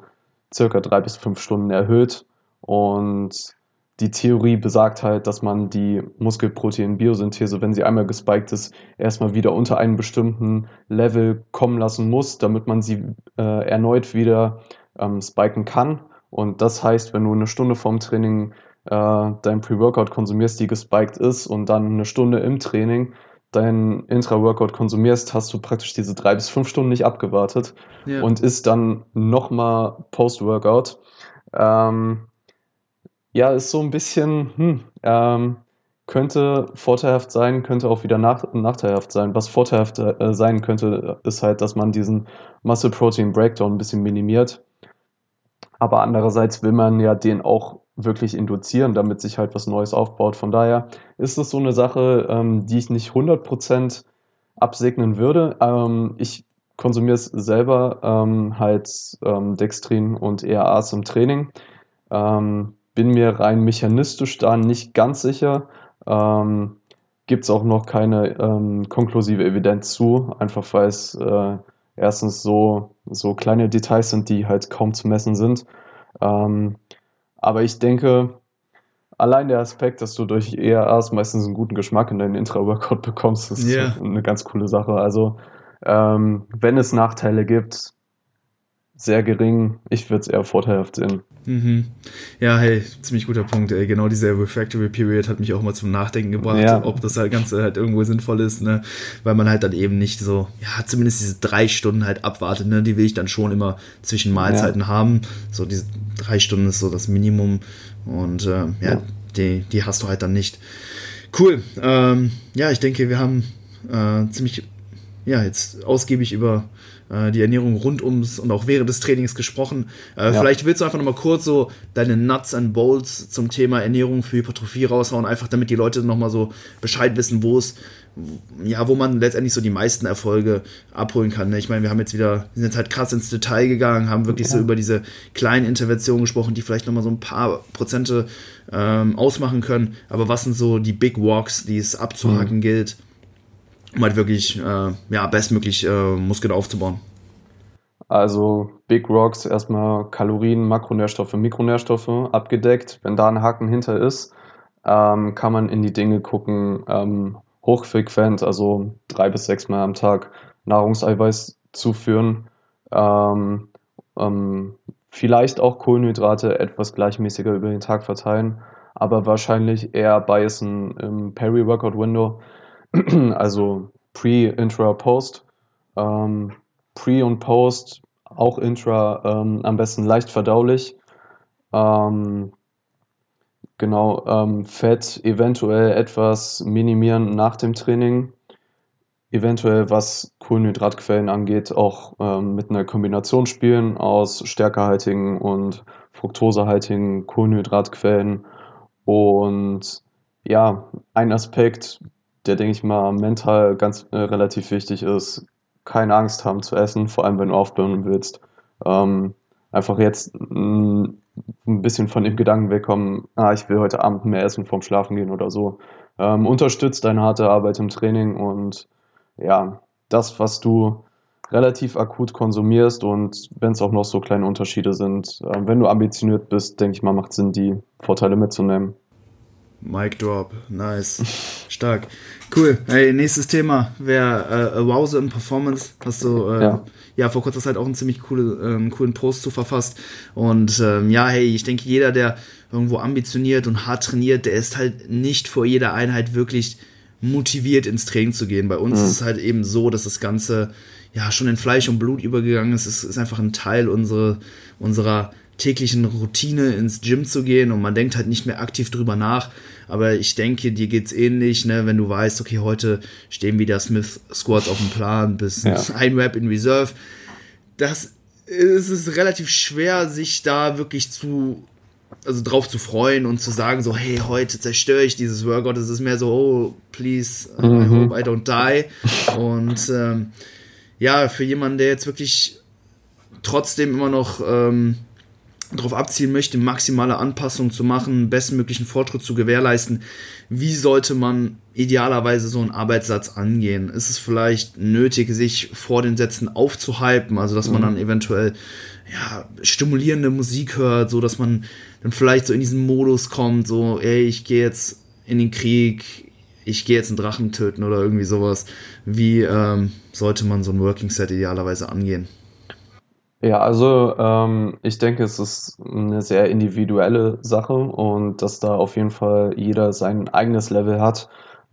S2: circa drei bis fünf Stunden erhöht. Und die Theorie besagt halt, dass man die Muskelprotein-Biosynthese, wenn sie einmal gespiked ist, erstmal wieder unter einen bestimmten Level kommen lassen muss, damit man sie äh, erneut wieder ähm, spiken kann. Und das heißt, wenn du eine Stunde vorm Training äh, dein Pre-Workout konsumierst, die gespiked ist, und dann eine Stunde im Training dein Intra-Workout konsumierst, hast du praktisch diese drei bis fünf Stunden nicht abgewartet ja. und ist dann nochmal Post-Workout. Ähm, ja, ist so ein bisschen, hm, ähm, könnte vorteilhaft sein, könnte auch wieder nach, nachteilhaft sein. Was vorteilhaft äh, sein könnte, ist halt, dass man diesen Muscle Protein Breakdown ein bisschen minimiert. Aber andererseits will man ja den auch wirklich induzieren, damit sich halt was Neues aufbaut. Von daher ist es so eine Sache, ähm, die ich nicht 100% absegnen würde. Ähm, ich konsumiere es selber ähm, halt ähm, Dextrin und ERAs im Training. Ähm, bin mir rein mechanistisch da nicht ganz sicher. Ähm, Gibt es auch noch keine ähm, konklusive Evidenz zu, einfach weil es äh, erstens so, so kleine Details sind, die halt kaum zu messen sind. Ähm, aber ich denke, allein der Aspekt, dass du durch ERAs meistens einen guten Geschmack in deinen Intra-Workout bekommst, ist yeah. eine ganz coole Sache. Also, ähm, wenn es Nachteile gibt, sehr gering. Ich würde es eher vorteilhaft sehen.
S1: Mhm. Ja, hey, ziemlich guter Punkt. Ey. Genau diese Refractory Period hat mich auch mal zum Nachdenken gebracht, ja. ob das halt Ganze halt irgendwo sinnvoll ist, ne? Weil man halt dann eben nicht so, ja, zumindest diese drei Stunden halt abwartet, ne? Die will ich dann schon immer zwischen Mahlzeiten ja. haben. So diese drei Stunden ist so das Minimum. Und äh, ja, ja, Die, die hast du halt dann nicht. Cool. Ähm, ja, ich denke, wir haben äh, ziemlich, ja, jetzt ausgiebig über äh, die Ernährung rund ums und auch während des Trainings gesprochen. Äh, ja. Vielleicht willst du einfach nochmal kurz so deine Nuts and Bolts zum Thema Ernährung für Hypertrophie raushauen, einfach damit die Leute nochmal so Bescheid wissen, wo es ja, wo man letztendlich so die meisten Erfolge abholen kann. Ne? Ich meine, wir haben jetzt wieder, sind jetzt halt krass ins Detail gegangen, haben wirklich ja. so über diese kleinen Interventionen gesprochen, die vielleicht nochmal so ein paar Prozente ähm, ausmachen können. Aber was sind so die Big Walks, die es abzuhaken mhm. gilt? Um halt wirklich äh, ja, bestmöglich äh, Muskeln aufzubauen.
S2: Also Big Rocks erstmal Kalorien, Makronährstoffe, Mikronährstoffe abgedeckt. Wenn da ein Haken hinter ist, ähm, kann man in die Dinge gucken, ähm, hochfrequent, also drei bis sechs Mal am Tag Nahrungseiweiß zuführen. Ähm, ähm vielleicht auch Kohlenhydrate etwas gleichmäßiger über den Tag verteilen, aber wahrscheinlich eher biasen im Peri-Workout-Window also Pre, Intra, Post. Ähm, Pre und Post, auch Intra, ähm, am besten leicht verdaulich. Ähm, genau, ähm, Fett eventuell etwas minimieren nach dem Training. Eventuell, was Kohlenhydratquellen angeht, auch ähm, mit einer Kombination spielen aus stärkerhaltigen und fruktosehaltigen Kohlenhydratquellen. Und ja, ein Aspekt, der, denke ich mal, mental ganz äh, relativ wichtig ist, keine Angst haben zu essen, vor allem wenn du aufbauen willst. Ähm, einfach jetzt mm, ein bisschen von dem Gedanken wegkommen, ah, ich will heute Abend mehr essen vorm Schlafen gehen oder so. Ähm, unterstützt deine harte Arbeit im Training und ja, das, was du relativ akut konsumierst und wenn es auch noch so kleine Unterschiede sind, äh, wenn du ambitioniert bist, denke ich mal, macht Sinn, die Vorteile mitzunehmen.
S1: Mic Drop, nice, stark, cool. Hey, nächstes Thema wäre äh, Arousal and Performance. Hast du äh, ja. ja. vor kurzer Zeit auch einen ziemlich coole, ähm, coolen Post zu verfasst. Und ähm, ja, hey, ich denke, jeder, der irgendwo ambitioniert und hart trainiert, der ist halt nicht vor jeder Einheit wirklich motiviert ins Training zu gehen. Bei uns mhm. ist es halt eben so, dass das Ganze ja schon in Fleisch und Blut übergegangen ist. Es ist einfach ein Teil unserer, unserer täglichen Routine ins Gym zu gehen und man denkt halt nicht mehr aktiv drüber nach. Aber ich denke, dir geht's ähnlich, ne, wenn du weißt, okay, heute stehen wieder Smith Squats auf dem Plan bis ja. ein Rap in Reserve. Das es ist relativ schwer, sich da wirklich zu also drauf zu freuen und zu sagen, so, hey, heute zerstöre ich dieses Workout. Es ist mehr so, oh, please, mhm. I hope I don't die. Und ähm, ja, für jemanden, der jetzt wirklich trotzdem immer noch ähm, darauf abzielen möchte, maximale Anpassungen zu machen, bestmöglichen Fortschritt zu gewährleisten, wie sollte man idealerweise so einen Arbeitssatz angehen? Ist es vielleicht nötig, sich vor den Sätzen aufzuhypen, also dass man mhm. dann eventuell ja, stimulierende Musik hört, so dass man dann vielleicht so in diesen Modus kommt, so, ey, ich gehe jetzt in den Krieg, ich gehe jetzt einen Drachen töten oder irgendwie sowas. Wie ähm, sollte man so ein Working Set idealerweise angehen?
S2: Ja, also ähm, ich denke, es ist eine sehr individuelle Sache und dass da auf jeden Fall jeder sein eigenes Level hat.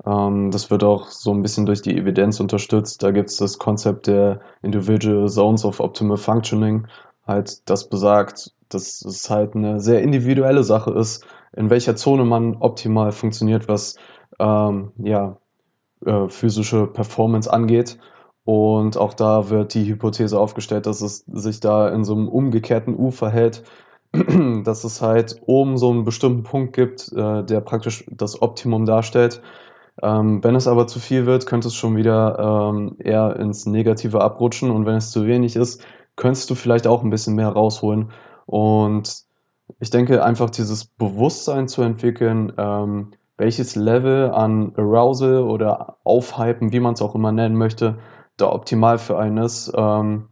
S2: Ähm, das wird auch so ein bisschen durch die Evidenz unterstützt. Da gibt es das Konzept der Individual Zones of Optimal Functioning, halt das besagt, dass es halt eine sehr individuelle Sache ist, in welcher Zone man optimal funktioniert, was ähm, ja, äh, physische Performance angeht. Und auch da wird die Hypothese aufgestellt, dass es sich da in so einem umgekehrten U verhält, dass es halt oben so einen bestimmten Punkt gibt, äh, der praktisch das Optimum darstellt. Ähm, wenn es aber zu viel wird, könnte es schon wieder ähm, eher ins Negative abrutschen. Und wenn es zu wenig ist, könntest du vielleicht auch ein bisschen mehr rausholen. Und ich denke, einfach dieses Bewusstsein zu entwickeln, ähm, welches Level an Arousal oder Aufhypen, wie man es auch immer nennen möchte, da optimal für einen ist, ähm,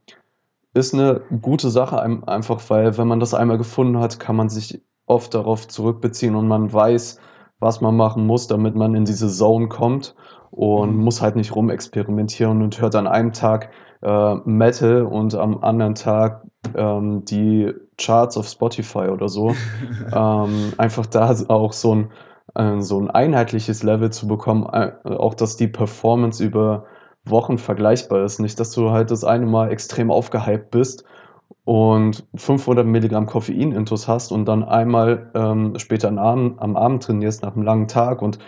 S2: ist eine gute Sache, einfach weil, wenn man das einmal gefunden hat, kann man sich oft darauf zurückbeziehen und man weiß, was man machen muss, damit man in diese Zone kommt und mhm. muss halt nicht rumexperimentieren und hört an einem Tag äh, Metal und am anderen Tag ähm, die Charts auf Spotify oder so. ähm, einfach da auch so ein, äh, so ein einheitliches Level zu bekommen, äh, auch dass die Performance über Wochen vergleichbar ist. Nicht, dass du halt das eine Mal extrem aufgehypt bist und 500 Milligramm Koffein-Intus hast und dann einmal ähm, später am Abend, am Abend trainierst nach einem langen Tag und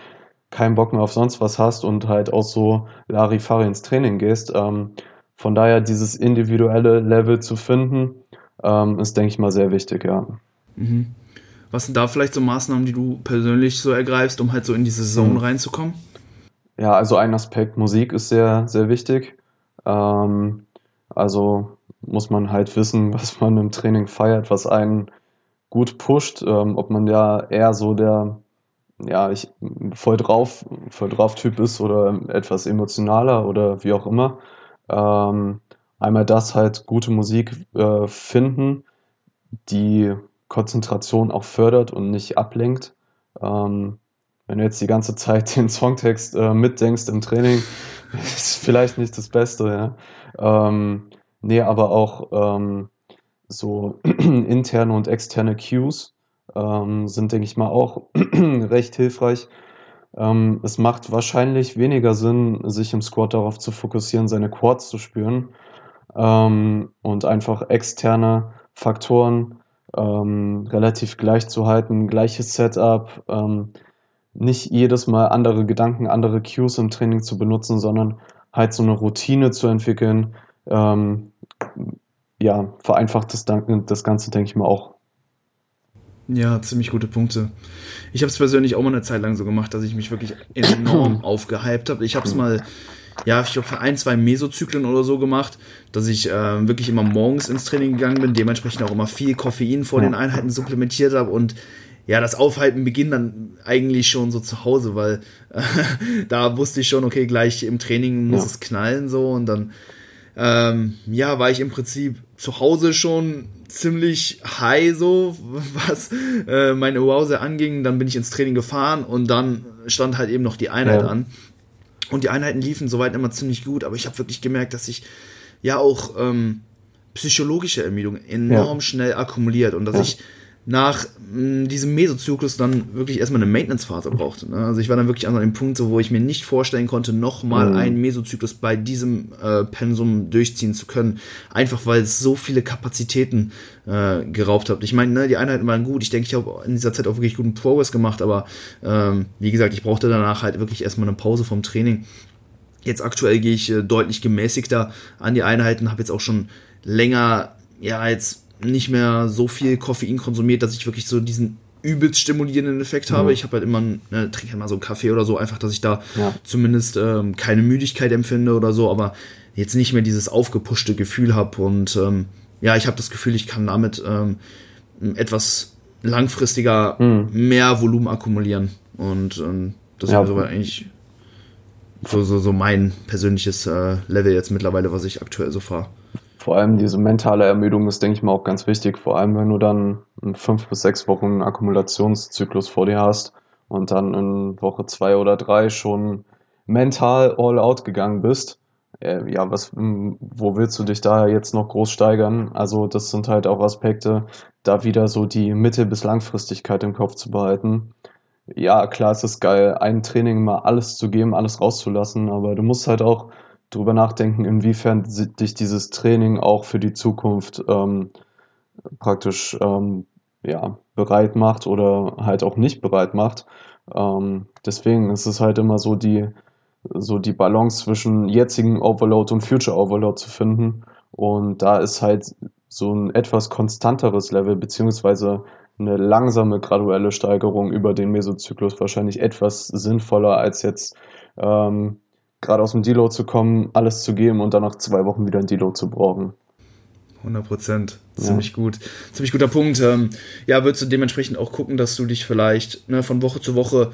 S2: keinen Bock mehr auf sonst was hast und halt auch so Larifari ins Training gehst. Ähm, von daher dieses individuelle Level zu finden, ähm, ist, denke ich mal, sehr wichtig, ja.
S1: Mhm. Was sind da vielleicht so Maßnahmen, die du persönlich so ergreifst, um halt so in diese Zone mhm. reinzukommen?
S2: Ja, also ein Aspekt Musik ist sehr, sehr wichtig. Ähm, also muss man halt wissen, was man im Training feiert, was einen gut pusht, ähm, ob man ja eher so der, ja, ich voll drauf, voll drauf Typ ist oder etwas emotionaler oder wie auch immer. Ähm, einmal das halt gute Musik äh, finden, die Konzentration auch fördert und nicht ablenkt. Ähm, wenn du jetzt die ganze Zeit den Songtext äh, mitdenkst im Training, ist vielleicht nicht das Beste, ja. Ähm, nee, aber auch ähm, so interne und externe Cues ähm, sind, denke ich mal, auch recht hilfreich. Ähm, es macht wahrscheinlich weniger Sinn, sich im Squat darauf zu fokussieren, seine Quads zu spüren ähm, und einfach externe Faktoren ähm, relativ gleich zu halten, gleiches Setup, nicht jedes Mal andere Gedanken, andere Cues im Training zu benutzen, sondern halt so eine Routine zu entwickeln. Ähm, ja, vereinfacht das, das Ganze, denke ich mal, auch.
S1: Ja, ziemlich gute Punkte. Ich habe es persönlich auch mal eine Zeit lang so gemacht, dass ich mich wirklich enorm aufgehypt habe. Ich habe es mal, ja, ich habe für ein, zwei Mesozyklen oder so gemacht, dass ich äh, wirklich immer morgens ins Training gegangen bin, dementsprechend auch immer viel Koffein vor den Einheiten supplementiert habe und ja, das Aufhalten beginnt dann eigentlich schon so zu Hause, weil äh, da wusste ich schon, okay, gleich im Training muss ja. es knallen so und dann ähm, ja, war ich im Prinzip zu Hause schon ziemlich high so, was äh, meine Arousal anging. Dann bin ich ins Training gefahren und dann stand halt eben noch die Einheit ja. an. Und die Einheiten liefen soweit immer ziemlich gut, aber ich habe wirklich gemerkt, dass ich ja auch ähm, psychologische Ermüdung enorm ja. schnell akkumuliert und dass ja. ich nach mh, mm, diesem Mesozyklus dann wirklich erstmal eine Maintenance-Phase brauchte. Ne? Also ich war dann wirklich an einem Punkt, so, wo ich mir nicht vorstellen konnte, nochmal mhm. einen Mesozyklus bei diesem äh, Pensum durchziehen zu können. Einfach weil es so viele Kapazitäten äh, geraubt hat. Ich meine, ne, die Einheiten waren gut. Ich denke, ich habe in dieser Zeit auch wirklich guten Progress gemacht, aber ähm, wie gesagt, ich brauchte danach halt wirklich erstmal eine Pause vom Training. Jetzt aktuell gehe ich äh, deutlich gemäßigter an die Einheiten, habe jetzt auch schon länger, ja, jetzt nicht mehr so viel Koffein konsumiert, dass ich wirklich so diesen übelst stimulierenden Effekt habe. Mhm. Ich habe halt immer, ne, trinke halt mal so einen Kaffee oder so, einfach, dass ich da ja. zumindest ähm, keine Müdigkeit empfinde oder so, aber jetzt nicht mehr dieses aufgepuschte Gefühl habe. Und ähm, ja, ich habe das Gefühl, ich kann damit ähm, etwas langfristiger mhm. mehr Volumen akkumulieren. Und ähm, das ja. ist aber eigentlich so, so, so mein persönliches äh, Level jetzt mittlerweile, was ich aktuell so fahre
S2: vor allem diese mentale Ermüdung ist, denke ich mal, auch ganz wichtig. Vor allem, wenn du dann fünf bis sechs Wochen Akkumulationszyklus vor dir hast und dann in Woche zwei oder drei schon mental all out gegangen bist. Äh, ja, was, wo willst du dich da jetzt noch groß steigern? Also, das sind halt auch Aspekte, da wieder so die Mittel- bis Langfristigkeit im Kopf zu behalten. Ja, klar, es ist geil, ein Training mal alles zu geben, alles rauszulassen, aber du musst halt auch drüber nachdenken, inwiefern dich dieses Training auch für die Zukunft ähm, praktisch ähm, ja, bereit macht oder halt auch nicht bereit macht. Ähm, deswegen ist es halt immer so die, so die Balance zwischen jetzigen Overload und Future Overload zu finden. Und da ist halt so ein etwas konstanteres Level, beziehungsweise eine langsame, graduelle Steigerung über den Mesozyklus wahrscheinlich etwas sinnvoller als jetzt ähm, gerade aus dem Deload zu kommen, alles zu geben und dann nach zwei Wochen wieder ein Deload zu brauchen.
S1: 100 Prozent. Ziemlich ja. gut. Ziemlich guter Punkt. Ähm, ja, würdest du dementsprechend auch gucken, dass du dich vielleicht ne, von Woche zu Woche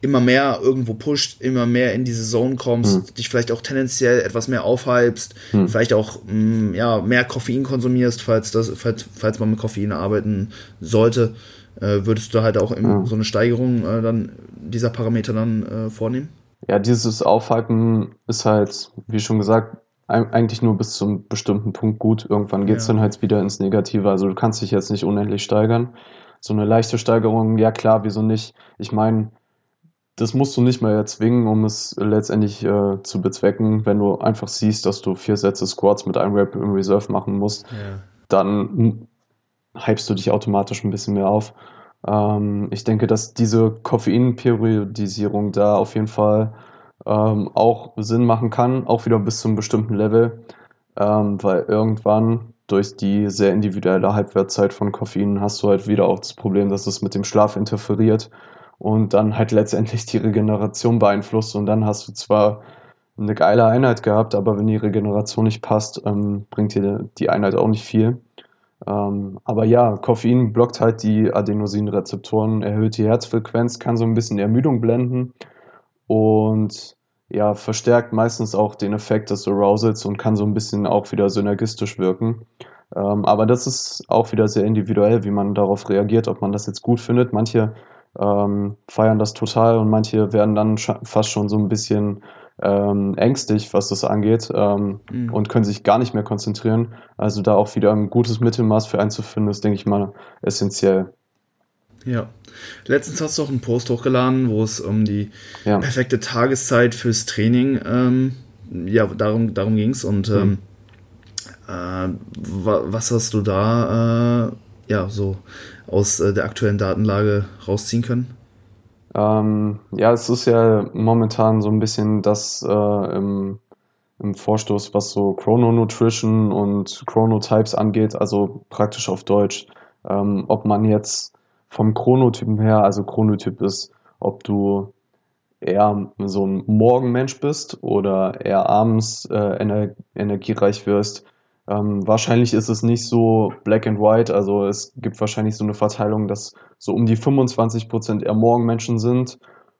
S1: immer mehr irgendwo pusht, immer mehr in diese Zone kommst, hm. dich vielleicht auch tendenziell etwas mehr aufhypst, hm. vielleicht auch mh, mm, ja, mehr Koffein konsumierst, falls, das, falls, falls man mit Koffein arbeiten sollte, äh, würdest du halt auch hm. so eine Steigerung äh, dann dieser Parameter dann äh, vornehmen?
S2: Ja, dieses Aufhalten ist halt, wie schon gesagt, eigentlich nur bis zum bestimmten Punkt gut. Irgendwann geht es ja. dann halt wieder ins Negative. Also du kannst dich jetzt nicht unendlich steigern. So eine leichte Steigerung, ja klar, wieso nicht? Ich meine, das musst du nicht mehr erzwingen, um es letztendlich äh, zu bezwecken. Wenn du einfach siehst, dass du vier Sätze Squats mit einem Rap im Reserve machen musst, ja. dann hypst du dich automatisch ein bisschen mehr auf. Ähm, ich denke, dass diese Koffeinperiodisierung da auf jeden Fall ähm, auch Sinn machen kann, auch wieder bis zu einem bestimmten Level, ähm, weil irgendwann durch die sehr individuelle Halbwertzeit von Koffein hast du halt wieder auch das Problem, dass es mit dem Schlaf interferiert und dann halt letztendlich die Regeneration beeinflusst und dann hast du zwar eine geile Einheit gehabt, aber wenn die Regeneration nicht passt, ähm, bringt dir die Einheit auch nicht viel. Ähm, aber ja, Koffein blockt halt die Adenosinrezeptoren, erhöht die Herzfrequenz, kann so ein bisschen Ermüdung blenden und ja, verstärkt meistens auch den Effekt des Arousals und kann so ein bisschen auch wieder synergistisch wirken. Ähm, aber das ist auch wieder sehr individuell, wie man darauf reagiert, ob man das jetzt gut findet. Manche ähm, feiern das total und manche werden dann fast schon so ein bisschen ähm, ängstlich, was das angeht ähm, mhm. und können sich gar nicht mehr konzentrieren. Also da auch wieder ein gutes Mittelmaß für einzufinden, ist, denke ich mal, essentiell.
S1: Ja. Letztens hast du auch einen Post hochgeladen, wo es um die ja. perfekte Tageszeit fürs Training, ähm, ja, darum, darum ging es. Und mhm. ähm, äh, was hast du da ja, so aus äh, der aktuellen Datenlage rausziehen können?
S2: Ähm, ja, es ist ja momentan so ein bisschen das äh, im, im Vorstoß, was so Chrononutrition und Chronotypes angeht, also praktisch auf Deutsch. Ähm, ob man jetzt vom Chronotypen her, also Chronotyp ist, ob du eher so ein Morgenmensch bist oder eher abends äh, ener energiereich wirst. Ähm, wahrscheinlich ist es nicht so black and white, also es gibt wahrscheinlich so eine Verteilung, dass so um die 25% eher Morgenmenschen sind,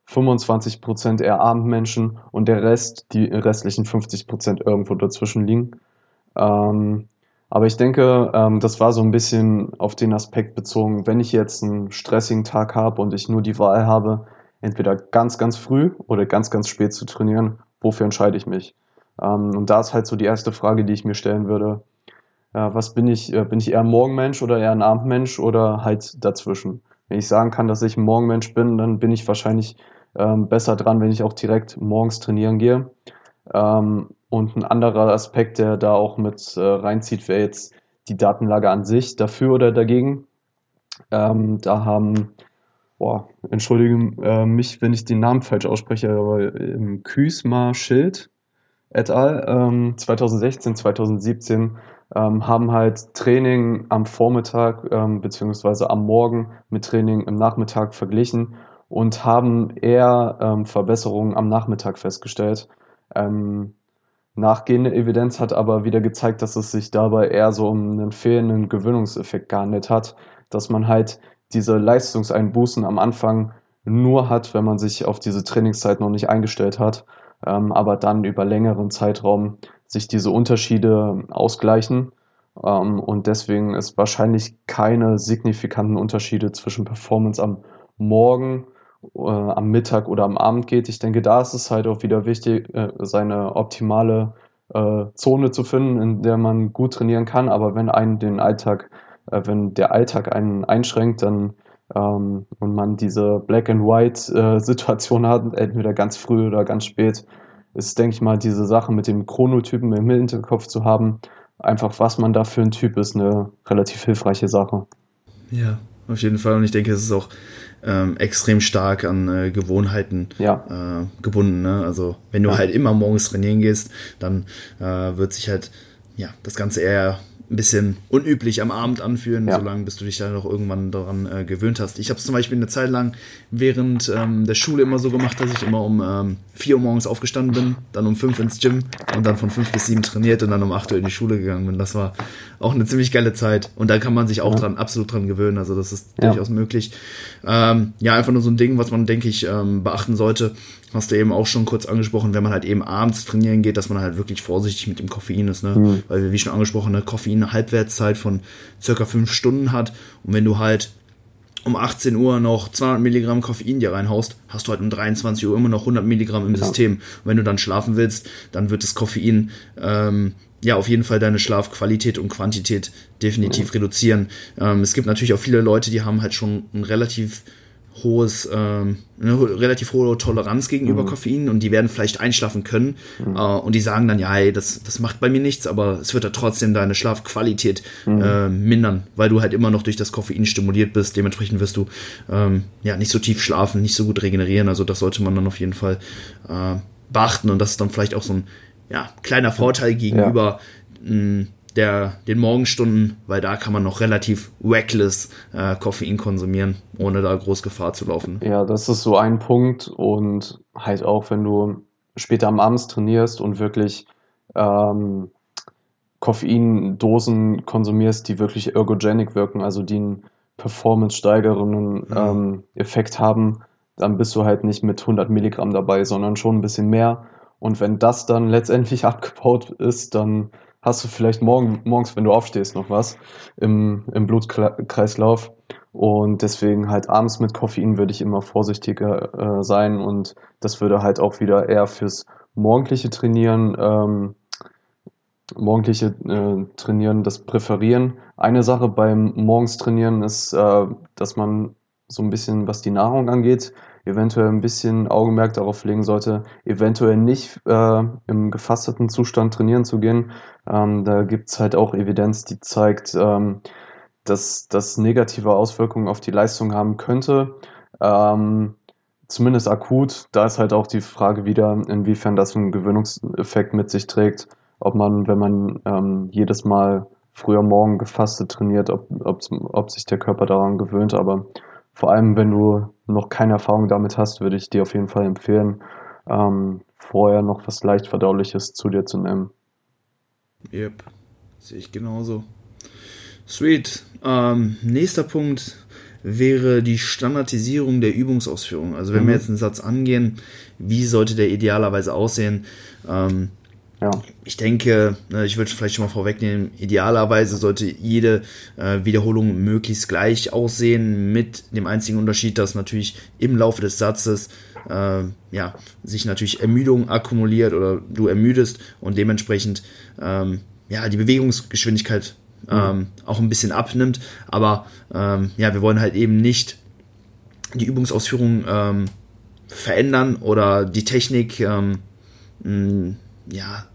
S2: 25% eher Abendmenschen und der Rest, die restlichen 50% irgendwo dazwischen liegen. Ähm, aber ich denke, ähm, das war so ein bisschen auf den Aspekt bezogen, wenn ich jetzt einen stressigen Tag habe und ich nur die Wahl habe, entweder ganz, ganz früh oder ganz, ganz spät zu trainieren, wofür entscheide ich mich? Ähm, und da ist halt so die erste Frage, die ich mir stellen würde. Äh, was bin ich? Äh, bin ich eher ein Morgenmensch oder eher ein Abendmensch oder halt dazwischen? Wenn ich sagen kann, dass ich ein Morgenmensch bin, dann bin ich wahrscheinlich ähm, besser dran, wenn ich auch direkt morgens trainieren gehe. Ähm, und ein anderer Aspekt, der da auch mit äh, reinzieht, wäre jetzt die Datenlage an sich, dafür oder dagegen. Da haben boah, entschuldige äh, mich, wenn ich den Namen falsch ausspreche, aber ähm, Küsma Schild et al. Ähm, 2016, 2017 ähm, haben halt Training am Vormittag ähm, beziehungsweise am Morgen mit Training im Nachmittag verglichen und haben eher ähm, Verbesserungen am Nachmittag festgestellt. Ähm, nachgehende Evidenz hat aber wieder gezeigt, dass es sich dabei eher so um einen fehlenden Gewöhnungseffekt gehandelt hat, dass man halt diese Leistungseinbußen am Anfang nur hat, wenn man sich auf diese Trainingszeit noch nicht eingestellt hat, ähm, aber dann über längeren Zeitraum sich diese Unterschiede ausgleichen. Ähm, und deswegen ist wahrscheinlich keine signifikanten Unterschiede zwischen Performance am Morgen, äh, am Mittag oder am Abend geht. Ich denke, da ist es halt auch wieder wichtig, äh, seine optimale äh, Zone zu finden, in der man gut trainieren kann. Aber wenn einen den Alltag äh, wenn der Alltag einen einschränkt, dann ähm, und man diese Black and White äh, Situation hat, entweder ganz früh oder ganz spät, ist, denke ich mal, diese Sache mit dem Chronotypen im Hinterkopf zu haben, einfach was man da für ein Typ ist, eine relativ hilfreiche Sache.
S1: Ja, auf jeden Fall. Und ich denke, es ist auch ähm, extrem stark an äh, Gewohnheiten ja. äh, gebunden. Ne? Also wenn du ja. halt immer morgens trainieren gehst, dann äh, wird sich halt ja das Ganze eher ein bisschen unüblich am Abend anfühlen, ja. solange bis du dich dann noch irgendwann daran äh, gewöhnt hast. Ich habe es zum Beispiel eine Zeit lang während ähm, der Schule immer so gemacht, dass ich immer um ähm, 4 Uhr morgens aufgestanden bin, dann um 5 ins Gym und dann von 5 bis 7 trainiert und dann um 8 Uhr in die Schule gegangen bin. Das war auch eine ziemlich geile Zeit und da kann man sich auch ja. dran, absolut dran gewöhnen. Also das ist ja. durchaus möglich. Ähm, ja, einfach nur so ein Ding, was man, denke ich, ähm, beachten sollte hast du eben auch schon kurz angesprochen, wenn man halt eben abends trainieren geht, dass man halt wirklich vorsichtig mit dem Koffein ist, ne? Mhm. Weil wir, wie schon angesprochen, eine Koffein eine Halbwertszeit von circa fünf Stunden hat. Und wenn du halt um 18 Uhr noch 200 Milligramm Koffein dir reinhaust, hast du halt um 23 Uhr immer noch 100 Milligramm im ja. System. Und wenn du dann schlafen willst, dann wird das Koffein ähm, ja auf jeden Fall deine Schlafqualität und Quantität definitiv mhm. reduzieren. Ähm, es gibt natürlich auch viele Leute, die haben halt schon ein relativ hohes, ähm, eine relativ hohe Toleranz gegenüber mhm. Koffein und die werden vielleicht einschlafen können mhm. äh, und die sagen dann, ja, hey, das, das macht bei mir nichts, aber es wird ja trotzdem deine Schlafqualität mhm. äh, mindern, weil du halt immer noch durch das Koffein stimuliert bist. Dementsprechend wirst du ähm, ja nicht so tief schlafen, nicht so gut regenerieren. Also das sollte man dann auf jeden Fall äh, beachten und das ist dann vielleicht auch so ein ja, kleiner Vorteil gegenüber ja. mh, der, den Morgenstunden, weil da kann man noch relativ reckless äh, Koffein konsumieren, ohne da groß Gefahr zu laufen.
S2: Ja, das ist so ein Punkt und halt auch, wenn du später am Abend trainierst und wirklich ähm, Koffeindosen konsumierst, die wirklich ergogenic wirken, also die einen performance-steigernden mhm. ähm, Effekt haben, dann bist du halt nicht mit 100 Milligramm dabei, sondern schon ein bisschen mehr. Und wenn das dann letztendlich abgebaut ist, dann hast du vielleicht morgen, morgens, wenn du aufstehst, noch was im, im Blutkreislauf. Und deswegen halt abends mit Koffein würde ich immer vorsichtiger äh, sein und das würde halt auch wieder eher fürs morgendliche Trainieren, ähm, morgendliche äh, Trainieren das präferieren. Eine Sache beim morgens Trainieren ist, äh, dass man so ein bisschen, was die Nahrung angeht, eventuell ein bisschen Augenmerk darauf legen sollte, eventuell nicht äh, im gefasteten Zustand trainieren zu gehen. Ähm, da gibt's halt auch Evidenz, die zeigt, ähm, dass das negative Auswirkungen auf die Leistung haben könnte. Ähm, zumindest akut. Da ist halt auch die Frage wieder, inwiefern das einen Gewöhnungseffekt mit sich trägt. Ob man, wenn man ähm, jedes Mal früher morgen gefastet trainiert, ob, ob, ob sich der Körper daran gewöhnt. Aber vor allem, wenn du noch keine Erfahrung damit hast, würde ich dir auf jeden Fall empfehlen, ähm, vorher noch was leicht verdauliches zu dir zu nehmen.
S1: Yep, sehe ich genauso. Sweet. Ähm, nächster Punkt wäre die Standardisierung der Übungsausführung. Also wenn mhm. wir jetzt einen Satz angehen, wie sollte der idealerweise aussehen? Ähm, ja. Ich denke, ne, ich würde vielleicht schon mal vorwegnehmen, idealerweise sollte jede äh, Wiederholung möglichst gleich aussehen, mit dem einzigen Unterschied, dass natürlich im Laufe des Satzes äh, ja, sich natürlich Ermüdung akkumuliert oder du ermüdest und dementsprechend ähm, ja, die Bewegungsgeschwindigkeit ähm, auch ein bisschen abnimmt. Aber ähm, ja, wir wollen halt eben nicht die Übungsausführung ähm, verändern oder die Technik ähm, mh, ja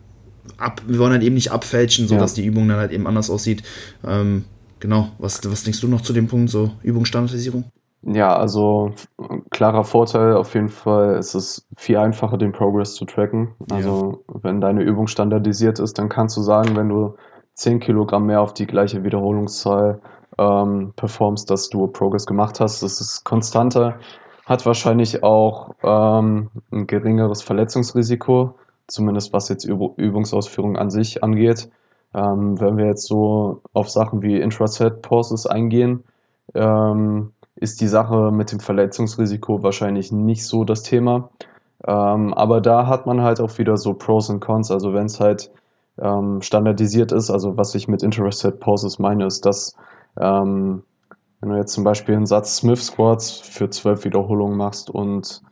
S1: ab, wir wollen halt eben nicht abfälschen, sodass ja. die Übung dann halt eben anders aussieht. Ähm, genau, was, was denkst du noch zu dem Punkt, so Übungsstandardisierung?
S2: Ja, also klarer Vorteil auf jeden Fall ist es viel einfacher, den Progress zu tracken. Also ja. wenn deine Übung standardisiert ist, dann kannst du sagen, wenn du 10 Kilogramm mehr auf die gleiche Wiederholungszahl ähm, performst, dass du Progress gemacht hast. Das ist konstanter, hat wahrscheinlich auch ähm, ein geringeres Verletzungsrisiko, zumindest was jetzt Üb Übungsausführung an sich angeht. Ähm, wenn wir jetzt so auf Sachen wie Intraset Pauses eingehen, ähm, ist die Sache mit dem Verletzungsrisiko wahrscheinlich nicht so das Thema. Ähm, aber da hat man halt auch wieder so Pros und Cons. Also wenn es halt ähm, standardisiert ist. Also was ich mit Interested Pauses meine, ist, dass ähm, wenn du jetzt zum Beispiel einen Satz Smith Squats für zwölf Wiederholungen machst und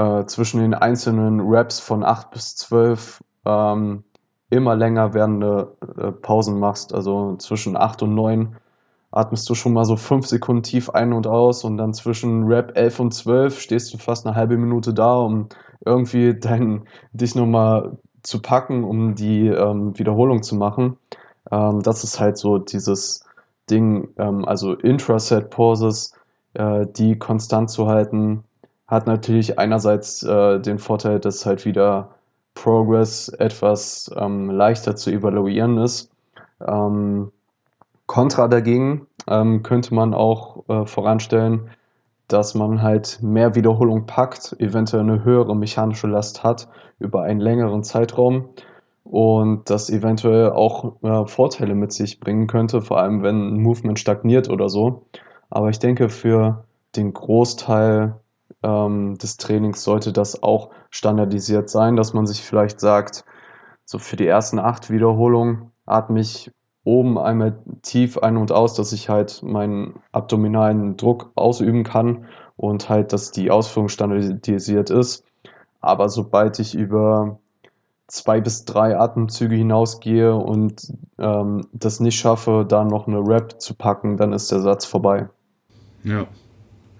S2: äh, zwischen den einzelnen Reps von acht bis zwölf ähm, immer länger werdende äh, Pausen machst, also zwischen acht und neun atmest du schon mal so fünf Sekunden tief ein und aus und dann zwischen Rap 11 und 12 stehst du fast eine halbe Minute da, um irgendwie dein, dich nochmal zu packen, um die ähm, Wiederholung zu machen. Ähm, das ist halt so dieses Ding, ähm, also Intraset-Pauses, äh, die konstant zu halten, hat natürlich einerseits äh, den Vorteil, dass halt wieder Progress etwas ähm, leichter zu evaluieren ist. Ähm, Contra dagegen ähm, könnte man auch äh, voranstellen, dass man halt mehr Wiederholung packt, eventuell eine höhere mechanische Last hat über einen längeren Zeitraum und das eventuell auch äh, Vorteile mit sich bringen könnte, vor allem wenn ein Movement stagniert oder so. Aber ich denke, für den Großteil ähm, des Trainings sollte das auch standardisiert sein, dass man sich vielleicht sagt, so für die ersten acht Wiederholungen atme ich oben einmal tief ein und aus, dass ich halt meinen abdominalen Druck ausüben kann und halt, dass die Ausführung standardisiert ist. Aber sobald ich über zwei bis drei Atemzüge hinausgehe und ähm, das nicht schaffe, da noch eine Rap zu packen, dann ist der Satz vorbei.
S1: Ja.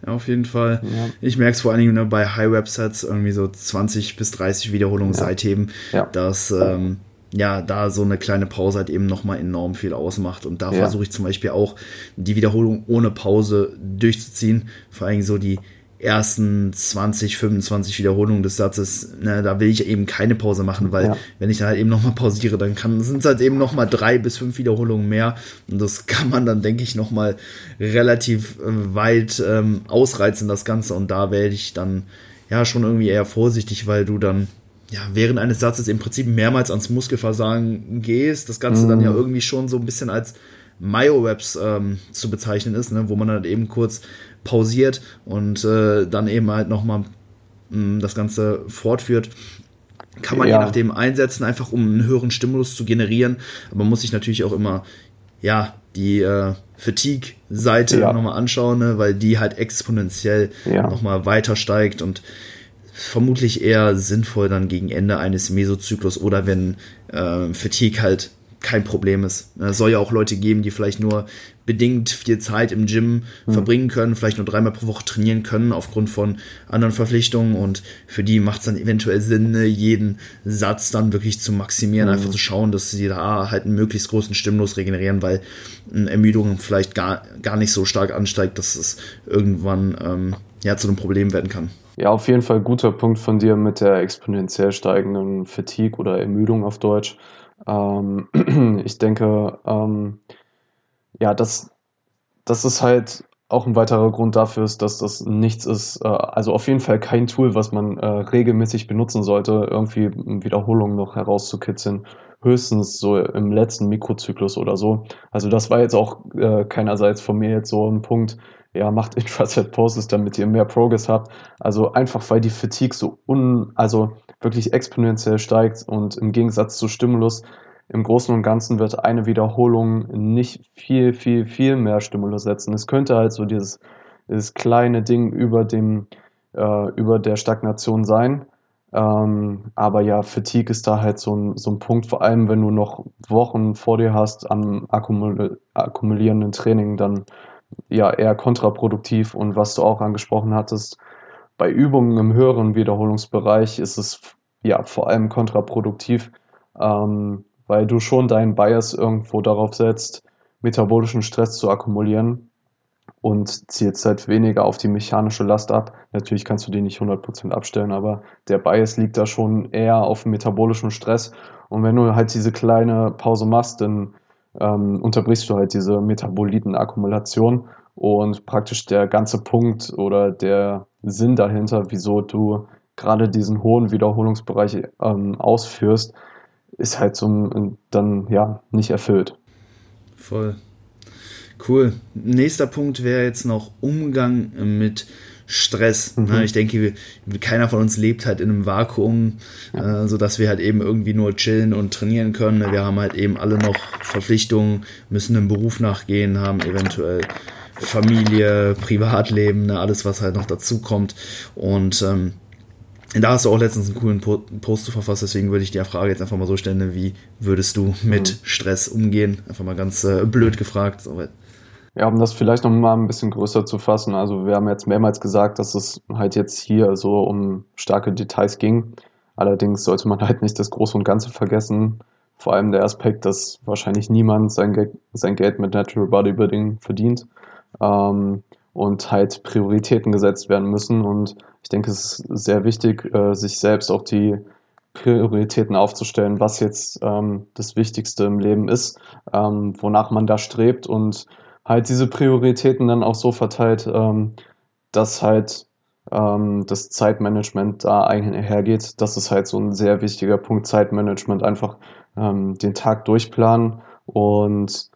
S1: Ja, auf jeden Fall. Ja. Ich merke es vor allen Dingen ne, bei High-Rap-Sets, irgendwie so 20 bis 30 Wiederholungen ja. Seitheben, ja. dass ähm, ja, da so eine kleine Pause halt eben nochmal enorm viel ausmacht. Und da versuche ich zum Beispiel auch die Wiederholung ohne Pause durchzuziehen. Vor allem so die ersten 20, 25 Wiederholungen des Satzes, ne, da will ich eben keine Pause machen, weil ja. wenn ich dann halt eben nochmal pausiere, dann kann, sind es halt eben nochmal drei bis fünf Wiederholungen mehr. Und das kann man dann, denke ich, nochmal relativ äh, weit ähm, ausreizen, das Ganze. Und da werde ich dann ja schon irgendwie eher vorsichtig, weil du dann ja, während eines Satzes im Prinzip mehrmals ans Muskelversagen gehst, das Ganze mm. dann ja mhm. irgendwie schon so ein bisschen als Myo-Raps ähm, zu bezeichnen ist, ne, wo man dann eben kurz pausiert und äh, dann eben halt nochmal mm, das Ganze fortführt. Kann man ja. je nachdem einsetzen, einfach um einen höheren Stimulus zu generieren. Aber man muss sich natürlich auch immer, ja, die äh, Fatigue-Seite ja. nochmal anschauen, ne, weil die halt exponentiell ja. nochmal weiter steigt und vermutlich eher sinnvoll dann gegen Ende eines Mesozyklus oder wenn äh, Fatigue halt kein Problem ist. Es soll ja auch Leute geben, die vielleicht nur bedingt viel Zeit im Gym mhm. verbringen können, vielleicht nur dreimal pro Woche trainieren können aufgrund von anderen Verpflichtungen und für die macht es dann eventuell Sinn, ne, jeden Satz dann wirklich zu maximieren, mhm. einfach zu schauen, dass sie da halt einen möglichst großen Stimulus regenerieren, weil eine Ermüdung vielleicht gar, gar nicht so stark ansteigt, dass es irgendwann ähm, ja, zu einem Problem werden kann.
S2: Ja, auf jeden Fall guter Punkt von dir mit der exponentiell steigenden Fatigue oder Ermüdung auf Deutsch. Ähm, ich denke, ähm, ja, das, das ist halt auch ein weiterer Grund dafür ist, dass das nichts ist, äh, also auf jeden Fall kein Tool, was man äh, regelmäßig benutzen sollte, irgendwie Wiederholungen noch herauszukitzeln. Höchstens so im letzten Mikrozyklus oder so. Also das war jetzt auch äh, keinerseits von mir jetzt so ein Punkt, ja, macht Intraset Poses, damit ihr mehr Progress habt. Also einfach, weil die Fatigue so un, also wirklich exponentiell steigt und im Gegensatz zu Stimulus im Großen und Ganzen wird eine Wiederholung nicht viel, viel, viel mehr Stimulus setzen. Es könnte halt so dieses, dieses kleine Ding über dem, äh, über der Stagnation sein. Ähm, aber ja, Fatigue ist da halt so ein, so ein Punkt, vor allem wenn du noch Wochen vor dir hast an akkumul akkumulierenden Training, dann ja eher kontraproduktiv. Und was du auch angesprochen hattest, bei Übungen im höheren Wiederholungsbereich ist es ja vor allem kontraproduktiv, ähm, weil du schon deinen Bias irgendwo darauf setzt, metabolischen Stress zu akkumulieren und zielst halt weniger auf die mechanische Last ab. Natürlich kannst du den nicht 100% abstellen, aber der Bias liegt da schon eher auf metabolischen Stress. Und wenn du halt diese kleine Pause machst, dann ähm, unterbrichst du halt diese Metabolitenakkumulation und praktisch der ganze Punkt oder der Sinn dahinter, wieso du gerade diesen hohen Wiederholungsbereich ähm, ausführst, ist halt so dann ja nicht erfüllt.
S1: Voll. Cool. Nächster Punkt wäre jetzt noch Umgang mit Stress. Mhm. Ne? Ich denke, keiner von uns lebt halt in einem Vakuum, ja. äh, sodass wir halt eben irgendwie nur chillen und trainieren können. Wir haben halt eben alle noch Verpflichtungen, müssen einem Beruf nachgehen, haben eventuell Familie, Privatleben, ne? alles, was halt noch dazu kommt. Und ähm, da hast du auch letztens einen coolen Post zu verfasst, deswegen würde ich die Frage jetzt einfach mal so stellen, ne? wie würdest du mit mhm. Stress umgehen? Einfach mal ganz äh, blöd gefragt. So,
S2: ja, um das vielleicht noch mal ein bisschen größer zu fassen. Also wir haben jetzt mehrmals gesagt, dass es halt jetzt hier so um starke Details ging. Allerdings sollte man halt nicht das Große und Ganze vergessen. Vor allem der Aspekt, dass wahrscheinlich niemand sein, Ge sein Geld mit Natural Bodybuilding verdient. Ähm, und halt Prioritäten gesetzt werden müssen. Und ich denke, es ist sehr wichtig, äh, sich selbst auch die Prioritäten aufzustellen, was jetzt ähm, das Wichtigste im Leben ist, ähm, wonach man da strebt und halt diese Prioritäten dann auch so verteilt, ähm, dass halt ähm, das Zeitmanagement da einhergeht. Das ist halt so ein sehr wichtiger Punkt, Zeitmanagement, einfach ähm, den Tag durchplanen und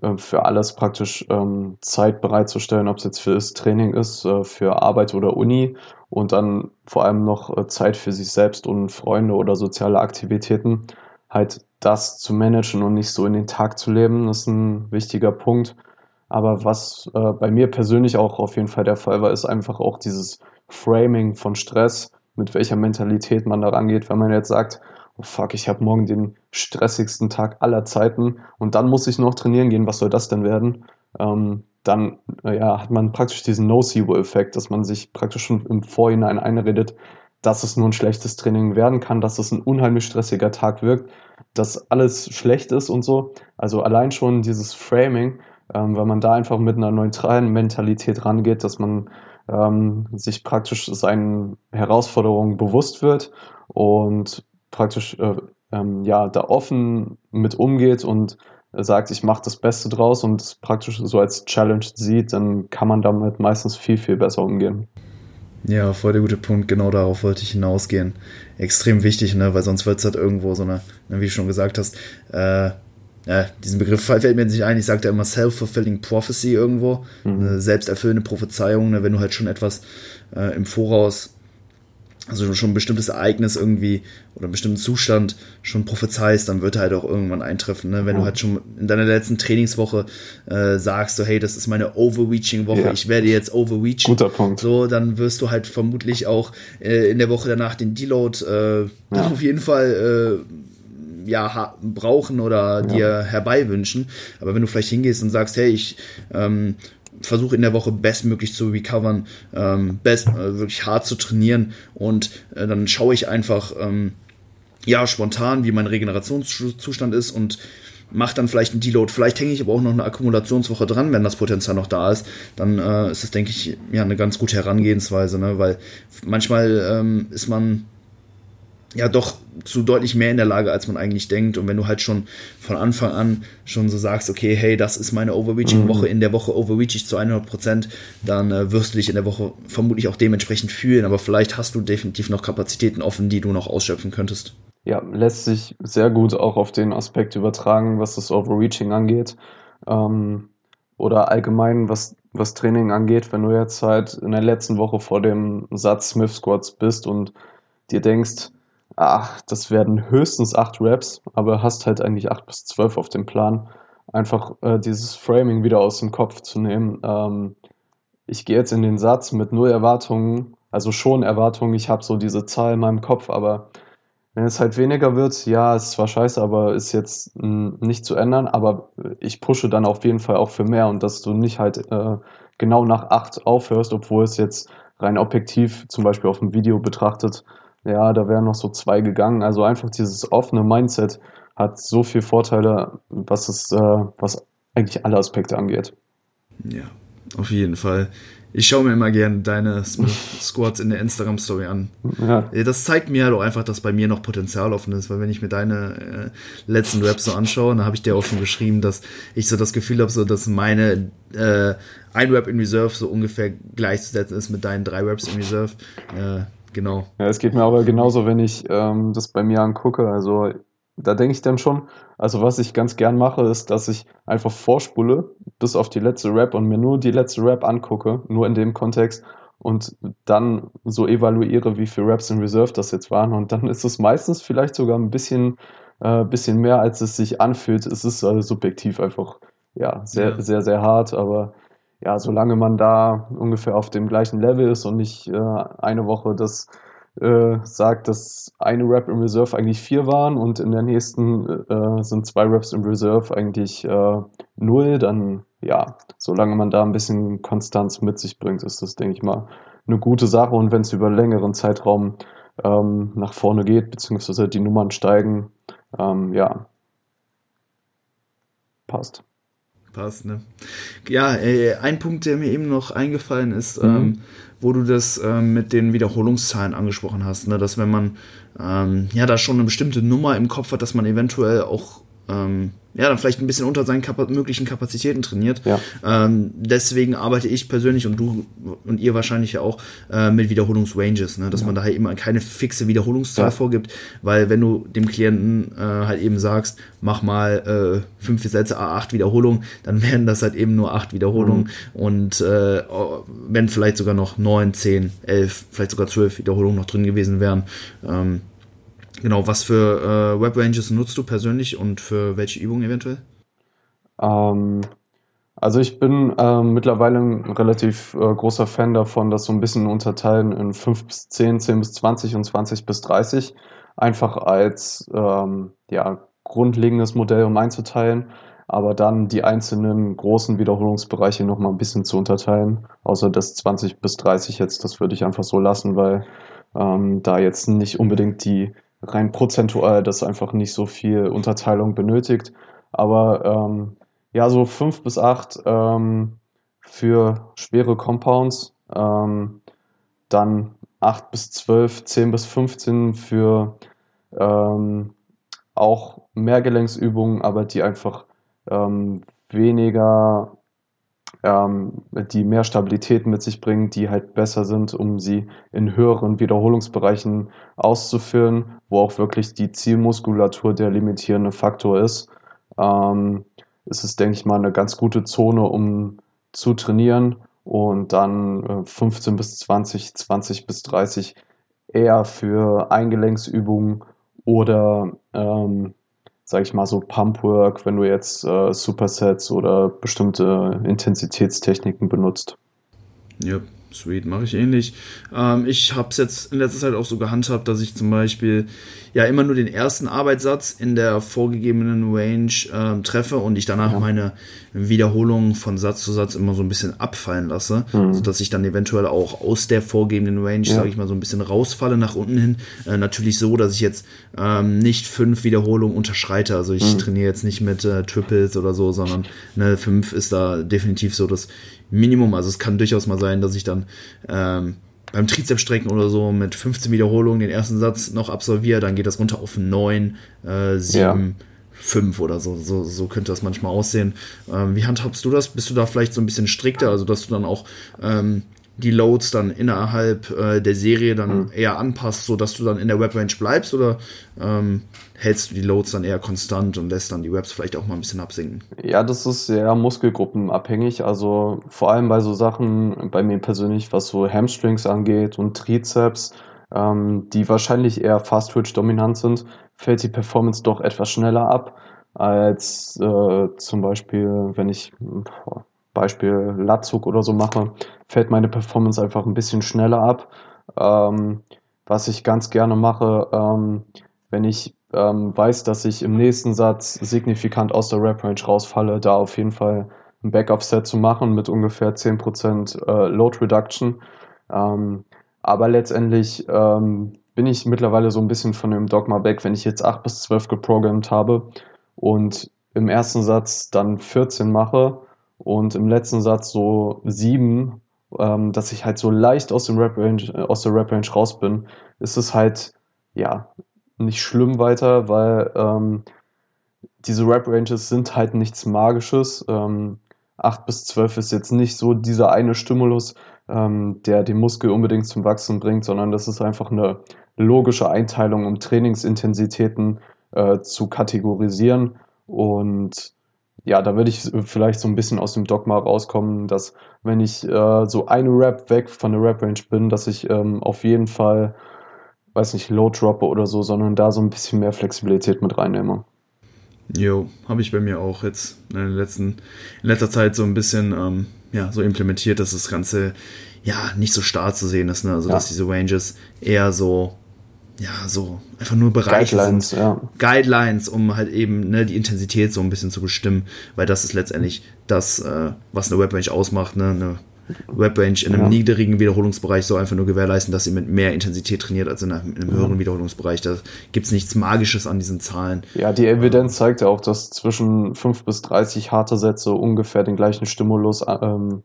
S2: äh, für alles praktisch ähm, Zeit bereitzustellen, ob es jetzt für das Training ist, äh, für Arbeit oder Uni und dann vor allem noch äh, Zeit für sich selbst und Freunde oder soziale Aktivitäten. Halt das zu managen und nicht so in den Tag zu leben, ist ein wichtiger Punkt. Aber was äh, bei mir persönlich auch auf jeden Fall der Fall war, ist einfach auch dieses Framing von Stress, mit welcher Mentalität man da rangeht. Wenn man jetzt sagt, oh fuck, ich habe morgen den stressigsten Tag aller Zeiten und dann muss ich noch trainieren gehen, was soll das denn werden? Ähm, dann ja, hat man praktisch diesen Nocebo-Effekt, dass man sich praktisch schon im Vorhinein einredet, dass es nur ein schlechtes Training werden kann, dass es ein unheimlich stressiger Tag wirkt, dass alles schlecht ist und so. Also allein schon dieses Framing ähm, weil man da einfach mit einer neutralen Mentalität rangeht, dass man ähm, sich praktisch seinen Herausforderungen bewusst wird und praktisch äh, ähm, ja da offen mit umgeht und sagt, ich mache das Beste draus und es praktisch so als Challenge sieht, dann kann man damit meistens viel, viel besser umgehen.
S1: Ja, voll der gute Punkt, genau darauf wollte ich hinausgehen. Extrem wichtig, ne? weil sonst wird es halt irgendwo so eine, wie du schon gesagt hast, äh, ja, diesen Begriff fällt mir nicht ein, ich sage da immer self-fulfilling prophecy irgendwo, mhm. eine selbsterfüllende Prophezeiung, ne, wenn du halt schon etwas äh, im Voraus, also schon ein bestimmtes Ereignis irgendwie oder einen bestimmten Zustand schon prophezeist, dann wird er halt auch irgendwann eintreffen. Ne? Wenn ja. du halt schon in deiner letzten Trainingswoche äh, sagst, so hey, das ist meine Overreaching-Woche, ja. ich werde jetzt overreachen.
S2: Guter Punkt.
S1: So, dann wirst du halt vermutlich auch äh, in der Woche danach den Deload äh, ja. auf jeden Fall äh, ja, brauchen oder ja. dir herbeiwünschen. Aber wenn du vielleicht hingehst und sagst, hey, ich ähm, versuche in der Woche bestmöglich zu recovern, ähm, best, äh, wirklich hart zu trainieren und äh, dann schaue ich einfach ähm, ja spontan, wie mein Regenerationszustand ist und mache dann vielleicht einen Deload. Vielleicht hänge ich aber auch noch eine Akkumulationswoche dran, wenn das Potenzial noch da ist. Dann äh, ist das, denke ich, ja eine ganz gute Herangehensweise, ne? weil manchmal ähm, ist man ja doch zu deutlich mehr in der Lage, als man eigentlich denkt. Und wenn du halt schon von Anfang an schon so sagst, okay, hey, das ist meine Overreaching-Woche, mhm. in der Woche overreach ich zu 100 Prozent, dann äh, wirst du dich in der Woche vermutlich auch dementsprechend fühlen. Aber vielleicht hast du definitiv noch Kapazitäten offen, die du noch ausschöpfen könntest.
S2: Ja, lässt sich sehr gut auch auf den Aspekt übertragen, was das Overreaching angeht. Ähm, oder allgemein, was, was Training angeht, wenn du jetzt halt in der letzten Woche vor dem Satz Smith Squats bist und dir denkst, ach, das werden höchstens acht Reps, aber hast halt eigentlich acht bis zwölf auf dem Plan. Einfach äh, dieses Framing wieder aus dem Kopf zu nehmen. Ähm, ich gehe jetzt in den Satz mit null Erwartungen, also schon Erwartungen, ich habe so diese Zahl in meinem Kopf, aber wenn es halt weniger wird, ja, ist zwar scheiße, aber ist jetzt mh, nicht zu ändern, aber ich pushe dann auf jeden Fall auch für mehr und dass du nicht halt äh, genau nach acht aufhörst, obwohl es jetzt rein objektiv, zum Beispiel auf dem Video betrachtet, ja, da wären noch so zwei gegangen. Also einfach dieses offene Mindset hat so viele Vorteile, was es, äh, was eigentlich alle Aspekte angeht.
S1: Ja, auf jeden Fall. Ich schaue mir immer gerne deine Squats in der Instagram-Story an. Ja. Das zeigt mir halt auch einfach, dass bei mir noch Potenzial offen ist, weil wenn ich mir deine äh, letzten Raps so anschaue, dann habe ich dir auch schon geschrieben, dass ich so das Gefühl habe, so dass meine äh, ein Rap in Reserve so ungefähr gleichzusetzen ist mit deinen drei Raps in Reserve. Äh, genau.
S2: Ja, es geht mir aber genauso, wenn ich ähm, das bei mir angucke. Also da denke ich dann schon, also was ich ganz gern mache, ist, dass ich einfach vorspule bis auf die letzte Rap und mir nur die letzte Rap angucke, nur in dem Kontext und dann so evaluiere, wie viele Raps in Reserve das jetzt waren und dann ist es meistens vielleicht sogar ein bisschen, äh, bisschen mehr, als es sich anfühlt. Es ist also subjektiv einfach, ja, sehr, ja. sehr, sehr hart, aber ja, solange man da ungefähr auf dem gleichen Level ist und nicht äh, eine Woche das äh, sagt, dass eine Rap im Reserve eigentlich vier waren und in der nächsten äh, sind zwei Raps im Reserve eigentlich äh, null, dann ja, solange man da ein bisschen Konstanz mit sich bringt, ist das, denke ich mal, eine gute Sache. Und wenn es über längeren Zeitraum ähm, nach vorne geht, beziehungsweise die Nummern steigen, ähm, ja, passt.
S1: Passt, ne? Ja, äh, ein Punkt, der mir eben noch eingefallen ist, mhm. ähm, wo du das ähm, mit den Wiederholungszahlen angesprochen hast, ne? dass wenn man ähm, ja da schon eine bestimmte Nummer im Kopf hat, dass man eventuell auch ähm, ja, dann vielleicht ein bisschen unter seinen Kapa möglichen Kapazitäten trainiert. Ja. Ähm, deswegen arbeite ich persönlich und du und ihr wahrscheinlich ja auch äh, mit Wiederholungsranges, ne? dass ja. man da halt immer keine fixe Wiederholungszahl ja. vorgibt, weil wenn du dem Klienten äh, halt eben sagst, mach mal äh, fünf Sätze A8 Wiederholungen, dann werden das halt eben nur acht Wiederholungen mhm. und äh, wenn vielleicht sogar noch neun, zehn, elf, vielleicht sogar zwölf Wiederholungen noch drin gewesen wären, ähm, Genau, was für äh, Web Ranges nutzt du persönlich und für welche Übungen eventuell?
S2: Ähm, also ich bin ähm, mittlerweile ein relativ äh, großer Fan davon, das so ein bisschen unterteilen in 5 bis 10, 10 bis 20 und 20 bis 30. Einfach als ähm, ja, grundlegendes Modell, um einzuteilen, aber dann die einzelnen großen Wiederholungsbereiche nochmal ein bisschen zu unterteilen. Außer das 20 bis 30 jetzt, das würde ich einfach so lassen, weil ähm, da jetzt nicht unbedingt die rein prozentual das einfach nicht so viel Unterteilung benötigt. Aber ähm, ja, so fünf bis acht ähm, für schwere Compounds, ähm, dann acht bis zwölf, zehn bis 15 für ähm, auch Mehrgelenksübungen, aber die einfach ähm, weniger ähm, die mehr Stabilität mit sich bringen, die halt besser sind, um sie in höheren Wiederholungsbereichen auszuführen, wo auch wirklich die Zielmuskulatur der limitierende Faktor ist. Ähm, ist denke ich mal, eine ganz gute Zone, um zu trainieren und dann äh, 15 bis 20, 20 bis 30 eher für Eingelenksübungen oder ähm, sage ich mal, so Pumpwork, wenn du jetzt äh, Supersets oder bestimmte Intensitätstechniken benutzt.
S1: Ja, Sweet, mache ich ähnlich. Ähm, ich habe es jetzt in letzter Zeit auch so gehandhabt, dass ich zum Beispiel ja immer nur den ersten Arbeitssatz in der vorgegebenen Range ähm, treffe und ich danach ja. meine Wiederholungen von Satz zu Satz immer so ein bisschen abfallen lasse, mhm. sodass ich dann eventuell auch aus der vorgegebenen Range, ja. sage ich mal, so ein bisschen rausfalle nach unten hin. Äh, natürlich so, dass ich jetzt ähm, nicht fünf Wiederholungen unterschreite. Also ich mhm. trainiere jetzt nicht mit äh, Triples oder so, sondern ne, fünf ist da definitiv so das Minimum. Also es kann durchaus mal sein, dass ich dann ähm, beim Trizepsstrecken oder so mit 15 Wiederholungen den ersten Satz noch absolviere, dann geht das runter auf 9, äh, 7, ja. 5 oder so. so. So könnte das manchmal aussehen. Ähm, wie handhabst du das? Bist du da vielleicht so ein bisschen strikter, also dass du dann auch ähm, die Loads dann innerhalb äh, der Serie dann mhm. eher anpasst, sodass du dann in der Webrange bleibst oder ähm, hältst du die Loads dann eher konstant und lässt dann die Webs vielleicht auch mal ein bisschen absinken?
S2: Ja, das ist sehr muskelgruppenabhängig. Also vor allem bei so Sachen, bei mir persönlich, was so Hamstrings angeht und Trizeps, ähm, die wahrscheinlich eher Fast Twitch dominant sind, fällt die Performance doch etwas schneller ab als äh, zum Beispiel, wenn ich boah, Beispiel Latzug oder so mache, fällt meine Performance einfach ein bisschen schneller ab. Ähm, was ich ganz gerne mache, ähm, wenn ich ähm, weiß, dass ich im nächsten Satz signifikant aus der Rap-Range rausfalle, da auf jeden Fall ein Backup-Set zu machen mit ungefähr 10% äh, Load Reduction. Ähm, aber letztendlich ähm, bin ich mittlerweile so ein bisschen von dem Dogma weg, wenn ich jetzt 8 bis 12 geprogrammt habe und im ersten Satz dann 14 mache und im letzten Satz so 7, ähm, dass ich halt so leicht aus dem Rap-Range, äh, aus der Rap-Range raus bin, ist es halt, ja, nicht schlimm weiter, weil ähm, diese Rap-Ranges sind halt nichts Magisches. Ähm, 8 bis 12 ist jetzt nicht so dieser eine Stimulus, ähm, der den Muskel unbedingt zum Wachsen bringt, sondern das ist einfach eine logische Einteilung, um Trainingsintensitäten äh, zu kategorisieren. Und ja, da würde ich vielleicht so ein bisschen aus dem Dogma rauskommen, dass wenn ich äh, so eine Rap weg von der Rap-Range bin, dass ich ähm, auf jeden Fall weiß nicht, Low droppe oder so, sondern da so ein bisschen mehr Flexibilität mit reinnehme.
S1: Jo, habe ich bei mir auch jetzt in, letzten, in letzter Zeit so ein bisschen ähm, ja, so implementiert, dass das Ganze ja nicht so starr zu sehen ist. Ne? Also, ja. dass diese Ranges eher so, ja, so einfach nur Bereiche Guidelines, sind. Ja. Guidelines, um halt eben ne, die Intensität so ein bisschen zu bestimmen, weil das ist letztendlich das, äh, was eine Webrange ausmacht. Ne? Eine Webrange in einem ja. niedrigen Wiederholungsbereich soll einfach nur gewährleisten, dass sie mit mehr Intensität trainiert als in einem, in einem höheren Wiederholungsbereich. Da gibt es nichts Magisches an diesen Zahlen.
S2: Ja, die Evidenz zeigt ja auch, dass zwischen 5 bis 30 harte Sätze ungefähr den gleichen Stimulus ähm,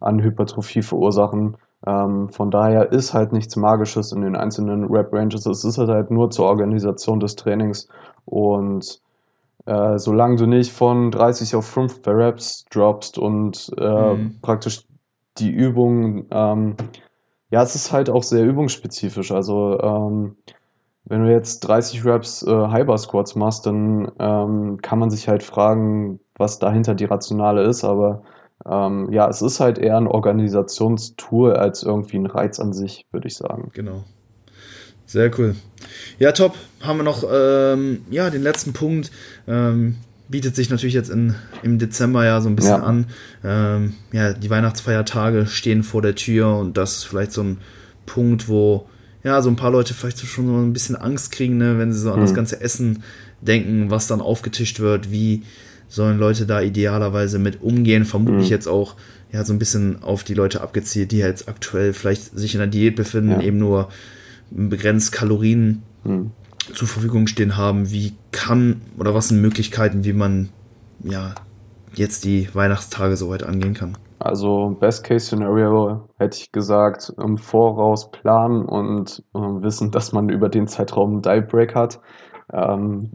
S2: an Hypertrophie verursachen. Ähm, von daher ist halt nichts Magisches in den einzelnen Rep-Ranges. Es ist halt nur zur Organisation des Trainings und äh, solange du nicht von 30 auf 5 per Reps droppst und äh, mhm. praktisch die Übung, ähm, ja, es ist halt auch sehr übungsspezifisch. Also, ähm, wenn du jetzt 30 Reps äh, Hyper Squats machst, dann ähm, kann man sich halt fragen, was dahinter die Rationale ist. Aber ähm, ja, es ist halt eher ein Organisationstool als irgendwie ein Reiz an sich, würde ich sagen.
S1: Genau. Sehr cool. Ja, top. Haben wir noch ähm, ja, den letzten Punkt. Ähm, bietet sich natürlich jetzt in, im Dezember ja so ein bisschen ja. an. Ähm, ja, die Weihnachtsfeiertage stehen vor der Tür und das ist vielleicht so ein Punkt, wo ja so ein paar Leute vielleicht schon so ein bisschen Angst kriegen, ne, wenn sie so an mhm. das ganze Essen denken, was dann aufgetischt wird, wie sollen Leute da idealerweise mit umgehen, vermutlich mhm. jetzt auch ja so ein bisschen auf die Leute abgezielt, die jetzt aktuell vielleicht sich in der Diät befinden, ja. eben nur begrenzt Kalorien mhm zur Verfügung stehen haben, wie kann oder was sind Möglichkeiten, wie man ja jetzt die Weihnachtstage soweit angehen kann?
S2: Also Best Case Scenario hätte ich gesagt, im Voraus planen und äh, wissen, dass man über den Zeitraum einen Diet Break hat. Ähm,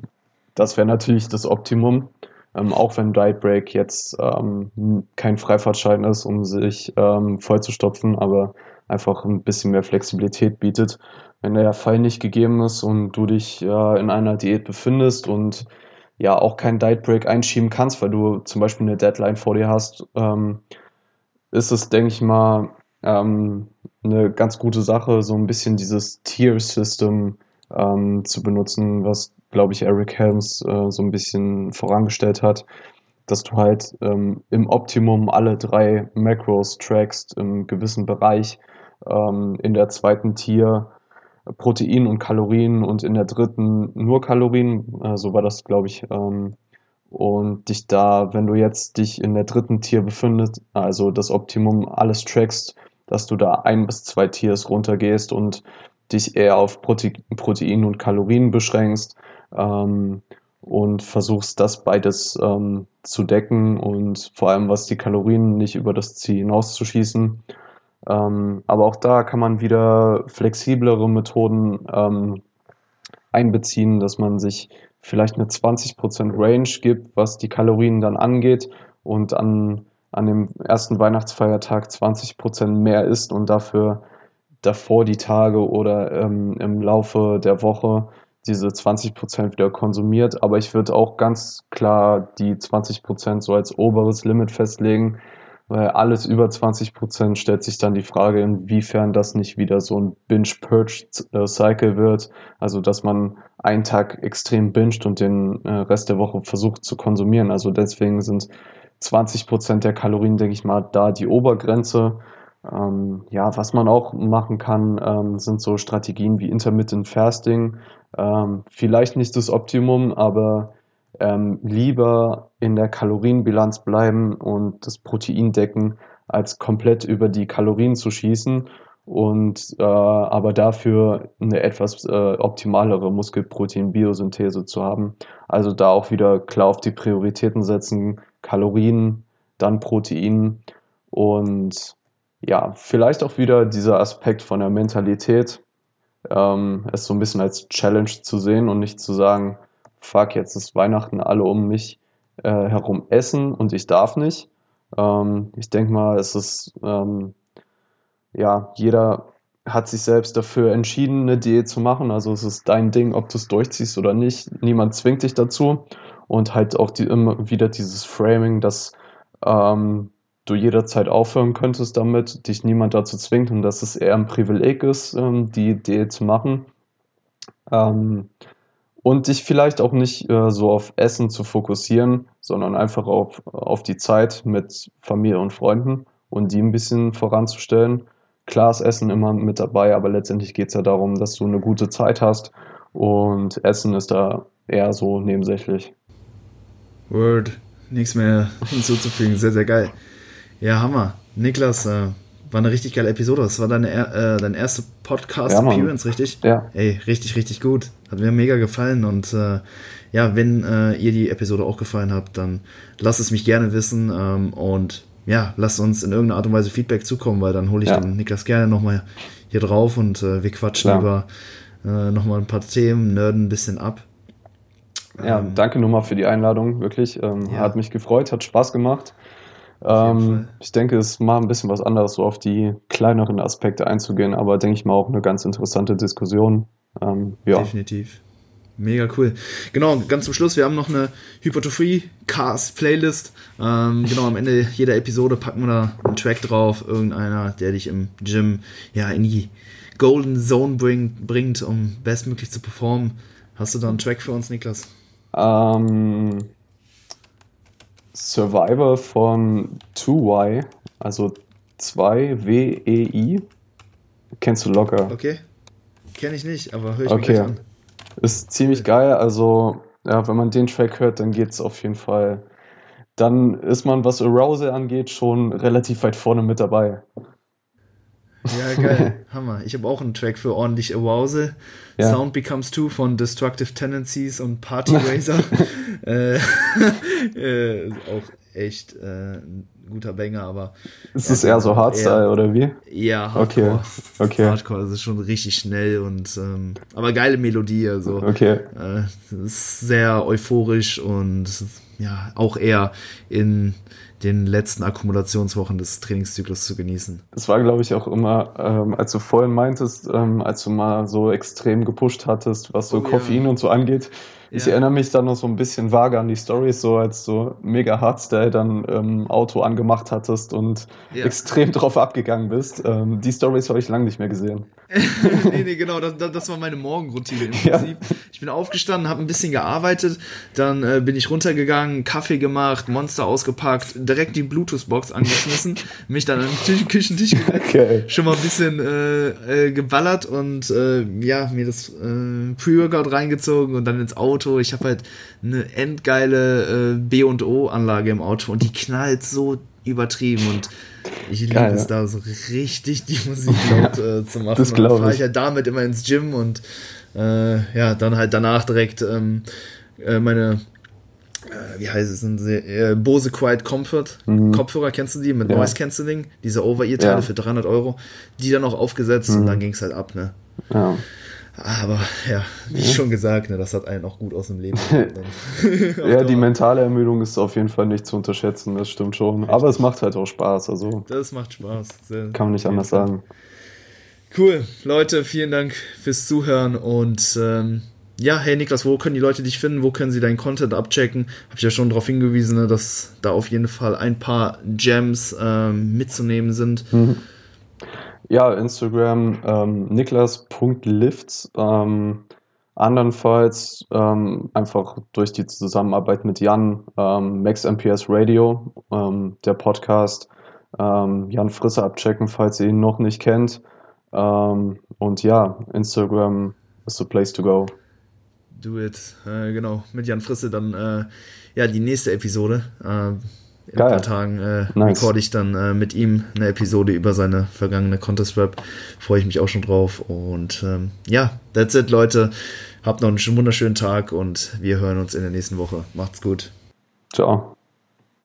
S2: das wäre natürlich das Optimum. Ähm, auch wenn Diet Break jetzt ähm, kein Freifahrtschein ist, um sich ähm, vollzustopfen, aber einfach ein bisschen mehr Flexibilität bietet. Wenn der Fall nicht gegeben ist und du dich ja in einer Diät befindest und ja auch keinen Diet Break einschieben kannst, weil du zum Beispiel eine Deadline vor dir hast, ähm, ist es, denke ich mal, ähm, eine ganz gute Sache, so ein bisschen dieses Tier-System ähm, zu benutzen, was, glaube ich, Eric Helms äh, so ein bisschen vorangestellt hat, dass du halt ähm, im Optimum alle drei Macros trackst im gewissen Bereich. Ähm, in der zweiten Tier Protein und Kalorien und in der dritten nur Kalorien. Äh, so war das, glaube ich. Ähm, und dich da, wenn du jetzt dich in der dritten Tier befindest, also das Optimum alles trackst, dass du da ein bis zwei Tiers runtergehst und dich eher auf Prote Protein und Kalorien beschränkst ähm, und versuchst das beides ähm, zu decken und vor allem was die Kalorien nicht über das Ziel hinauszuschießen. Ähm, aber auch da kann man wieder flexiblere Methoden ähm, einbeziehen, dass man sich vielleicht eine 20% Range gibt, was die Kalorien dann angeht und an, an dem ersten Weihnachtsfeiertag 20% mehr isst und dafür davor die Tage oder ähm, im Laufe der Woche diese 20% wieder konsumiert. Aber ich würde auch ganz klar die 20% so als oberes Limit festlegen, weil alles über 20% stellt sich dann die Frage, inwiefern das nicht wieder so ein Binge-Purge-Cycle wird. Also, dass man einen Tag extrem binget und den äh, Rest der Woche versucht zu konsumieren. Also deswegen sind 20% der Kalorien, denke ich mal, da die Obergrenze. Ähm, ja, was man auch machen kann, ähm, sind so Strategien wie Intermittent Fasting. Ähm, vielleicht nicht das Optimum, aber ähm, lieber in der Kalorienbilanz bleiben und das Protein decken, als komplett über die Kalorien zu schießen und äh, aber dafür eine etwas äh, optimalere Muskelprotein-Biosynthese zu haben. Also da auch wieder klar auf die Prioritäten setzen, Kalorien, dann Protein und ja, vielleicht auch wieder dieser Aspekt von der Mentalität, ähm, es so ein bisschen als Challenge zu sehen und nicht zu sagen, fuck, jetzt ist Weihnachten, alle um mich äh, herum essen und ich darf nicht. Ähm, ich denke mal, es ist, ähm, ja, jeder hat sich selbst dafür entschieden, eine Diät zu machen. Also es ist dein Ding, ob du es durchziehst oder nicht. Niemand zwingt dich dazu. Und halt auch die, immer wieder dieses Framing, dass ähm, du jederzeit aufhören könntest damit, dich niemand dazu zwingt und dass es eher ein Privileg ist, ähm, die Diät zu machen. Ähm, und dich vielleicht auch nicht äh, so auf Essen zu fokussieren, sondern einfach auf, auf die Zeit mit Familie und Freunden und die ein bisschen voranzustellen. Klar ist Essen immer mit dabei, aber letztendlich geht es ja darum, dass du eine gute Zeit hast und Essen ist da eher so nebensächlich.
S1: Word, nichts mehr hinzuzufügen, sehr, sehr geil. Ja, Hammer. Niklas, äh, war eine richtig geile Episode. Das war deine, äh, dein erste Podcast-Appearance, ja, richtig?
S2: Ja.
S1: Ey, richtig, richtig gut. Hat mir mega gefallen. Und äh, ja, wenn äh, ihr die Episode auch gefallen habt, dann lasst es mich gerne wissen. Ähm, und ja, lasst uns in irgendeiner Art und Weise Feedback zukommen, weil dann hole ich ja. den Niklas gerne nochmal hier drauf und äh, wir quatschen Klar. über äh, nochmal ein paar Themen, nerden ein bisschen ab.
S2: Ja, ähm, danke nochmal für die Einladung, wirklich. Ähm, ja. Hat mich gefreut, hat Spaß gemacht. Ähm, ich denke, es ist mal ein bisschen was anderes, so auf die kleineren Aspekte einzugehen, aber denke ich mal auch eine ganz interessante Diskussion. Ähm,
S1: ja. Definitiv. Mega cool. Genau, ganz zum Schluss, wir haben noch eine Hypertrophie-Cast-Playlist. Ähm, genau, am Ende jeder Episode packen wir da einen Track drauf, irgendeiner, der dich im Gym ja in die Golden Zone bring, bringt, um bestmöglich zu performen. Hast du da einen Track für uns, Niklas?
S2: Ähm, Survivor von 2Y, also 2WEI. Kennst du locker?
S1: Okay. Kenn ich nicht, aber höre ich
S2: okay. mir an. Ist ziemlich geil, also ja, wenn man den Track hört, dann geht es auf jeden Fall. Dann ist man, was Arousal angeht, schon relativ weit vorne mit dabei.
S1: Ja, geil. Hammer. Ich habe auch einen Track für ordentlich Arousal. Ja. Sound Becomes Two von Destructive Tendencies und Party Razor. äh, äh, auch echt äh, ein guter Banger, aber.
S2: Ist es eher so Hardstyle eher, oder wie?
S1: Ja, Hardcore.
S2: Okay. okay.
S1: Hardcore, das ist schon richtig schnell und ähm, aber geile Melodie, also.
S2: Okay.
S1: Äh, ist sehr euphorisch und ja, auch eher in den letzten Akkumulationswochen des Trainingszyklus zu genießen.
S2: Das war, glaube ich, auch immer, ähm, als du vorhin meintest, ähm, als du mal so extrem gepusht hattest, was so oh, Koffein ja. und so angeht, Ich ja. erinnere mich dann noch so ein bisschen vage an die Stories, so als so mega Hardstyle dann ähm, Auto angemacht hattest und ja. extrem drauf abgegangen bist. Ähm, die Stories habe ich lange nicht mehr gesehen.
S1: nee, nee, genau, das, das war meine Morgenroutine im Prinzip. Ja. Ich bin aufgestanden, habe ein bisschen gearbeitet, dann äh, bin ich runtergegangen, Kaffee gemacht, Monster ausgepackt, direkt die Bluetooth-Box angeschmissen, mich dann an den Küchentisch gesetzt, okay. schon mal ein bisschen äh, äh, geballert und äh, ja, mir das äh, Pre-Workout reingezogen und dann ins Auto. Ich habe halt eine endgeile äh, B&O-Anlage im Auto und die knallt so übertrieben und ich liebe es da so richtig die Musik laut äh, zu machen. Das glaube ich. fahre ich halt damit immer ins Gym und äh, ja, dann halt danach direkt ähm, äh, meine äh, wie heißt es denn, äh, Bose Quiet Comfort mhm. Kopfhörer, kennst du die mit ja. Noise Cancelling, diese Over-Ear-Teile ja. für 300 Euro, die dann auch aufgesetzt mhm. und dann ging es halt ab, ne? Ja. Aber ja, wie schon gesagt, ne, das hat einen auch gut aus dem Leben.
S2: ja, die mentale Ermüdung ist auf jeden Fall nicht zu unterschätzen, das stimmt schon. Aber es macht halt auch Spaß. Also
S1: das macht Spaß.
S2: Sehr, kann man nicht anders Fall. sagen.
S1: Cool, Leute, vielen Dank fürs Zuhören und ähm, ja, hey Niklas, wo können die Leute dich finden? Wo können sie deinen Content abchecken? Habe ich ja schon darauf hingewiesen, ne, dass da auf jeden Fall ein paar Gems ähm, mitzunehmen sind. Mhm.
S2: Ja, Instagram ähm, niklas.lifts. Ähm, andernfalls ähm, einfach durch die Zusammenarbeit mit Jan, ähm, Max MPS Radio, ähm, der Podcast. Ähm, Jan Frisse abchecken, falls ihr ihn noch nicht kennt. Ähm, und ja, Instagram is the place to go.
S1: Do it. Äh, genau, mit Jan Frisse dann äh, ja die nächste Episode. Äh, in Geil. ein paar Tagen äh, nice. recorde ich dann äh, mit ihm eine Episode über seine vergangene Contest Rap. Freue ich mich auch schon drauf. Und ähm, ja, that's it, Leute. Habt noch einen wunderschönen Tag und wir hören uns in der nächsten Woche. Macht's gut.
S2: Ciao.